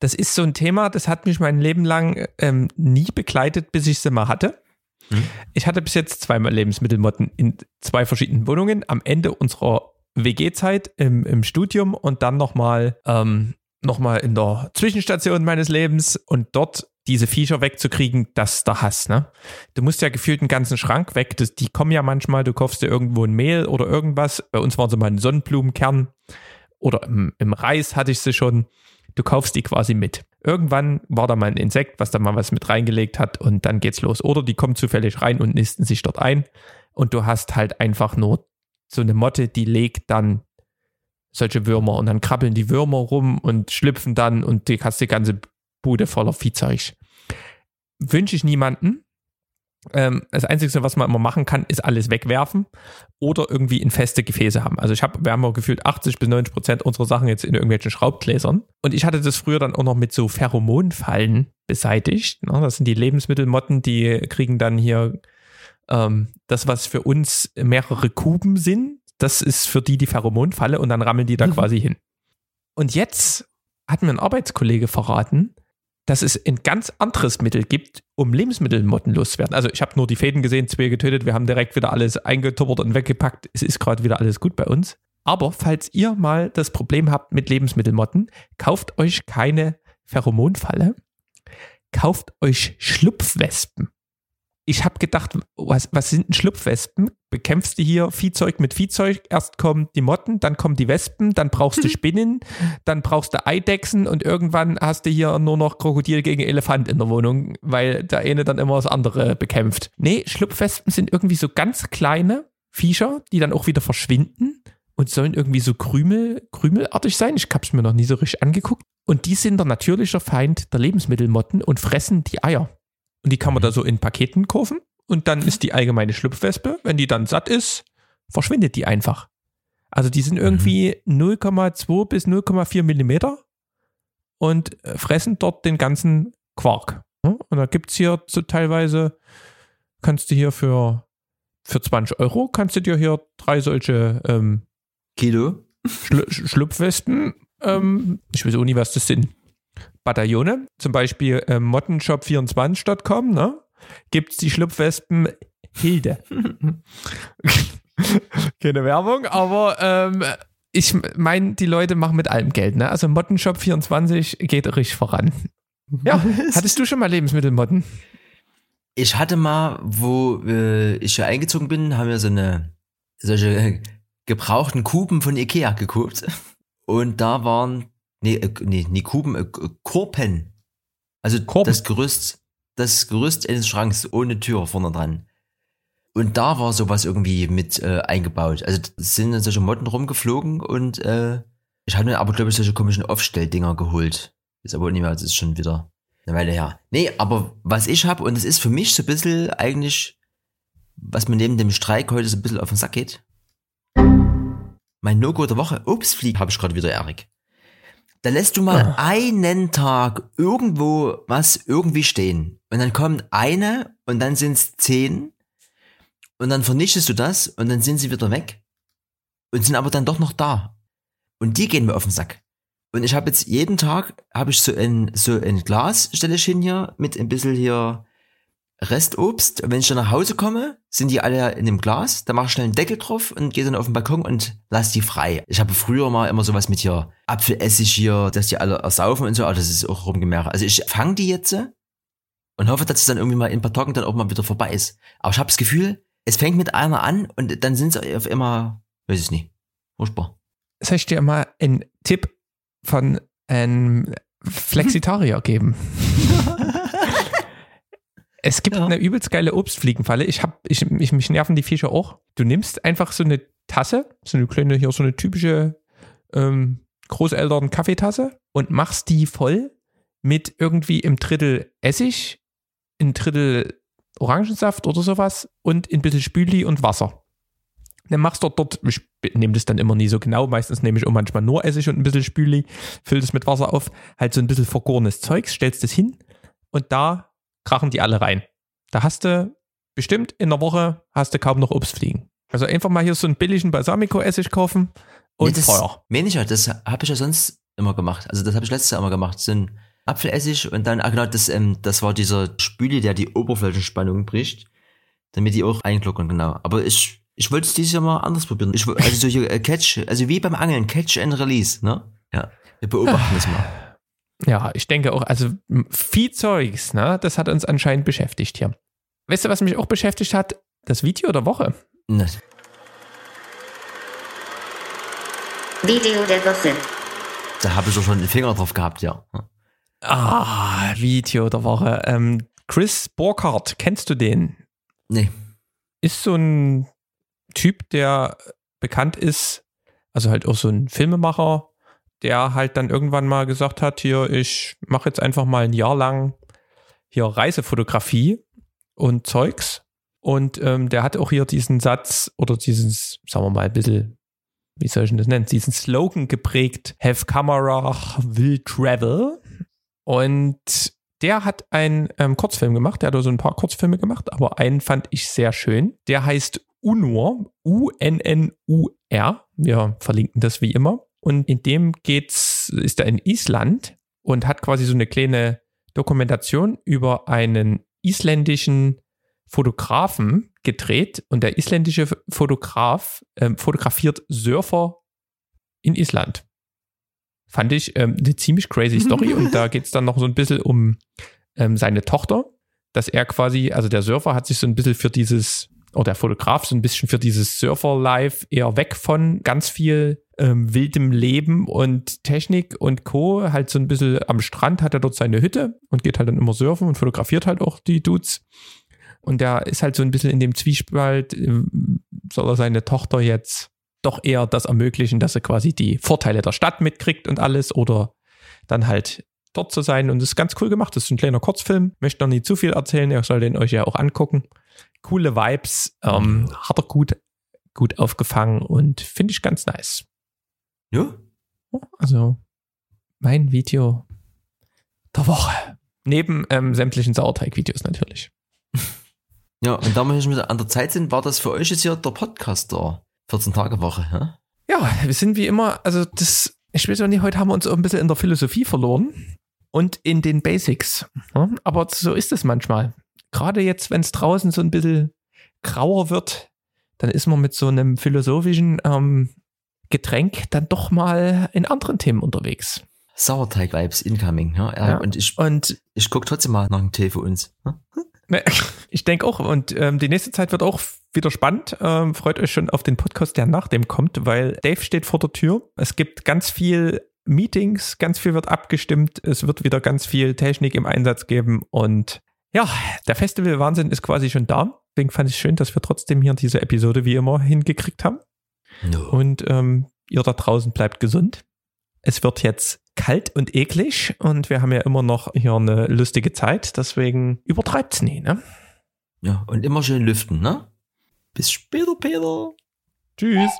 Das ist so ein Thema, das hat mich mein Leben lang ähm, nie begleitet, bis ich sie mal hatte. Mhm. Ich hatte bis jetzt zweimal Lebensmittelmotten in zwei verschiedenen Wohnungen am Ende unserer WG-Zeit im, im Studium und dann nochmal ähm, noch mal in der Zwischenstation meines Lebens und dort diese Viecher wegzukriegen, das ist der Hass, ne? Du musst ja gefühlt einen ganzen Schrank weg. Das, die kommen ja manchmal, du kaufst dir irgendwo ein Mehl oder irgendwas. Bei uns waren sie mal ein Sonnenblumenkern oder im, im Reis hatte ich sie schon. Du kaufst die quasi mit. Irgendwann war da mal ein Insekt, was da mal was mit reingelegt hat und dann geht's los. Oder die kommen zufällig rein und nisten sich dort ein und du hast halt einfach nur so eine Motte, die legt dann solche Würmer und dann krabbeln die Würmer rum und schlüpfen dann und du hast die ganze Bude voller Viehzeug. Wünsche ich niemanden. Ähm, das Einzige, was man immer machen kann, ist alles wegwerfen oder irgendwie in feste Gefäße haben. Also ich habe, wir haben ja gefühlt 80 bis 90 Prozent unserer Sachen jetzt in irgendwelchen Schraubgläsern. Und ich hatte das früher dann auch noch mit so Pheromonfallen beseitigt. Ne? Das sind die Lebensmittelmotten, die kriegen dann hier ähm, das, was für uns mehrere Kuben sind. Das ist für die die Pheromonfalle und dann rammeln die da Mhm. quasi hin. Und jetzt hat mir ein Arbeitskollege verraten, dass es ein ganz anderes Mittel gibt, um Lebensmittelmotten loszuwerden. Also ich habe nur die Fäden gesehen, zwei getötet, wir haben direkt wieder alles eingetuppert und weggepackt. Es ist gerade wieder alles gut bei uns. Aber falls ihr mal das Problem habt mit Lebensmittelmotten, kauft euch keine Pheromonfalle, kauft euch Schlupfwespen. Ich habe gedacht, was, was sind denn Schlupfwespen? Bekämpfst du hier Viehzeug mit Viehzeug? Erst kommen die Motten, dann kommen die Wespen, dann brauchst du Spinnen, dann brauchst du Eidechsen und irgendwann hast du hier nur noch Krokodil gegen Elefant in der Wohnung, weil der eine dann immer das andere bekämpft. Nee, Schlupfwespen sind irgendwie so ganz kleine Viecher, die dann auch wieder verschwinden und sollen irgendwie so Krümel, krümelartig sein. Ich hab's mir noch nie so richtig angeguckt. Und die sind der natürliche Feind der Lebensmittelmotten und fressen die Eier. Und die kann man da so in Paketen kaufen. Und dann ist die allgemeine Schlupfwespe, wenn die dann satt ist, verschwindet die einfach. Also die sind irgendwie 0,2 bis 0,4 Millimeter und fressen dort den ganzen Quark. Und da gibt's hier so teilweise, kannst du hier für, für 20 Euro, kannst du dir hier drei solche ähm, Kilo. Schl Sch- Schlupfwespen, ähm, ich weiß auch nie, was das sind. Bataillone, zum Beispiel ähm, mottenshop24.com, ne? Gibt es die Schlupfwespen Hilde. Keine Werbung, aber ähm, ich meine, die Leute machen mit allem Geld, ne? Also Mottenshop24 geht richtig voran. Ja, hattest du schon mal Lebensmittelmotten? Ich hatte mal, wo äh, ich ja eingezogen bin, haben wir so eine solche äh, gebrauchten Kuben von Ikea gekauft. Und da waren, nee, äh, nee, nie Kuben, äh, Korpen. Also Korpen. das Gerüst, das Gerüst eines Schranks ohne Tür vorne dran. Und da war sowas irgendwie mit äh, eingebaut. Also sind dann solche Motten rumgeflogen und äh, ich hatte mir aber, glaube ich, solche komischen Aufstelldinger geholt. Ist aber nicht mehr, das ist schon wieder Eine Weile her. Nee, aber was ich habe, und es ist für mich so ein bisschen eigentlich, was mir neben dem Streik heute so ein bisschen auf den Sack geht. Mein No-Go der Woche, Obstflieg, habe ich gerade wieder, Erik. Da lässt du mal Ah. einen Tag irgendwo was irgendwie stehen. Und dann kommt eine und dann sind es zehn. Und dann vernichtest du das und dann sind sie wieder weg. Und sind aber dann doch noch da. Und die gehen mir auf den Sack. Und ich habe jetzt jeden Tag habe ich so ein so ein Glas stelle ich hin hier mit ein bisschen hier Restobst. Wenn ich dann nach Hause komme, sind die alle in dem Glas. Da mache ich schnell einen Deckel drauf und gehe dann auf den Balkon und lass die frei. Ich habe früher mal immer sowas mit hier Apfelessig hier, dass die alle ersaufen und so. Aber das ist auch rumgemerkt. Also ich fange die jetzt und hoffe, dass es dann irgendwie mal in ein paar Tagen dann auch mal wieder vorbei ist. Aber ich habe das Gefühl, es fängt mit einer an und dann sind sie auf immer, weiß ich nicht, furchtbar. Soll ich dir mal einen Tipp von einem Flexitarier geben? Es gibt Ja. eine übelst geile Obstfliegenfalle. Ich hab, ich, ich, mich nerven die Viecher auch. Du nimmst einfach so eine Tasse, so eine kleine, hier so eine typische ähm, Großeltern Kaffeetasse und machst die voll mit irgendwie im Drittel Essig, ein Drittel Orangensaft oder sowas und ein bisschen Spüli und Wasser. Dann machst du dort, ich nehme das dann immer nie so genau, meistens nehme ich auch manchmal nur Essig und ein bisschen Spüli, füll das mit Wasser auf, halt so ein bisschen vergorenes Zeugs, stellst das hin und da krachen die alle rein. Da hast du bestimmt in der Woche hast du kaum noch Obstfliegen. Also einfach mal hier so einen billigen Balsamico-Essig kaufen und Nee, das Feuer. Ja, das habe ich ja sonst immer gemacht. Also das habe ich letztes Jahr immer gemacht. So ein Apfelessig und dann, ah genau, das, ähm, das war dieser Spüli, der die Oberflächenspannung bricht, damit die auch einklockern, genau. Aber ich, ich wollte es dieses Jahr mal anders probieren. Ich, also so hier äh, Catch, also wie beim Angeln, Catch and Release, ne? Ja. Wir beobachten das mal. Ja, ich denke auch, also viel Zeugs, ne? Das hat uns anscheinend beschäftigt hier. Weißt du, was mich auch beschäftigt hat? Das Video der Woche. Ne. Video der Woche. Da habe ich doch schon den Finger drauf gehabt, ja. Ah, Video der Woche. Ähm, Chris Burkhardt, kennst du den? Nee. Ist so ein Typ, der bekannt ist, also halt auch so ein Filmemacher, der halt dann irgendwann mal gesagt hat, hier, ich mache jetzt einfach mal ein Jahr lang hier Reisefotografie und Zeugs. Und ähm, der hat auch hier diesen Satz oder dieses, sagen wir mal, ein bisschen, wie soll ich denn das nennen, diesen Slogan geprägt, Have Camera, will travel. Und der hat einen ähm, Kurzfilm gemacht, der hat so ein paar Kurzfilme gemacht, aber einen fand ich sehr schön. Der heißt Unur, U-N-N-U-R. Wir verlinken das wie immer. Und in dem geht's, ist er in Island und hat quasi so eine kleine Dokumentation über einen isländischen Fotografen gedreht. Und der isländische Fotograf ähm, fotografiert Surfer in Island. Fand ich ähm, eine ziemlich crazy Story. und da geht's dann noch so ein bisschen um ähm, seine Tochter, dass er quasi, also der Surfer hat sich so ein bisschen für dieses, oder der Fotograf so ein bisschen für dieses Surfer-Life eher weg von ganz viel ähm, wildem Leben und Technik und Co. Halt so ein bisschen am Strand hat er dort seine Hütte und geht halt dann immer surfen und fotografiert halt auch die Dudes. Und der ist halt so ein bisschen in dem Zwiespalt, ähm, soll er seine Tochter jetzt doch eher das ermöglichen, dass er quasi die Vorteile der Stadt mitkriegt und alles oder dann halt dort zu sein. Und das ist ganz cool gemacht. Das ist ein kleiner Kurzfilm. Möchte noch nicht zu viel erzählen. Ihr sollt den euch ja auch angucken. Coole Vibes. Ähm, hat er gut, gut aufgefangen und finde ich ganz nice. Ja? Also mein Video der Woche. Neben ähm, sämtlichen Sauerteig-Videos natürlich. Ja, und da wir schon wieder an der Zeit sind, war das für euch jetzt hier der Podcast der 14-Tage-Woche, ja? Ja, wir sind wie immer, also das, ich weiß auch nicht, heute haben wir uns auch ein bisschen in der Philosophie verloren und in den Basics. Ja, aber so ist es manchmal. Gerade jetzt, wenn es draußen so ein bisschen grauer wird, dann ist man mit so einem philosophischen ähm, Getränk dann doch mal in anderen Themen unterwegs. Sauerteig-Vibes incoming, ja? ja. Und ich, Und ich guck trotzdem mal nach einem Tee für uns. Ja? Ne, Ich denke auch. Und ähm, die nächste Zeit wird auch wieder spannend. Ähm, freut euch schon auf den Podcast, der nach dem kommt, weil Dave steht vor der Tür. Es gibt ganz viel Meetings, ganz viel wird abgestimmt. Es wird wieder ganz viel Technik im Einsatz geben. Und ja, der Festival-Wahnsinn ist quasi schon da. Deswegen fand ich schön, dass wir trotzdem hier diese Episode wie immer hingekriegt haben. No. Und ähm, ihr da draußen bleibt gesund. es wird jetzt kalt und eklig und wir haben ja immer noch hier eine lustige Zeit, deswegen übertreibt's nie, ne? Ja, und immer schön lüften, ne? Bis später, Peter. Tschüss.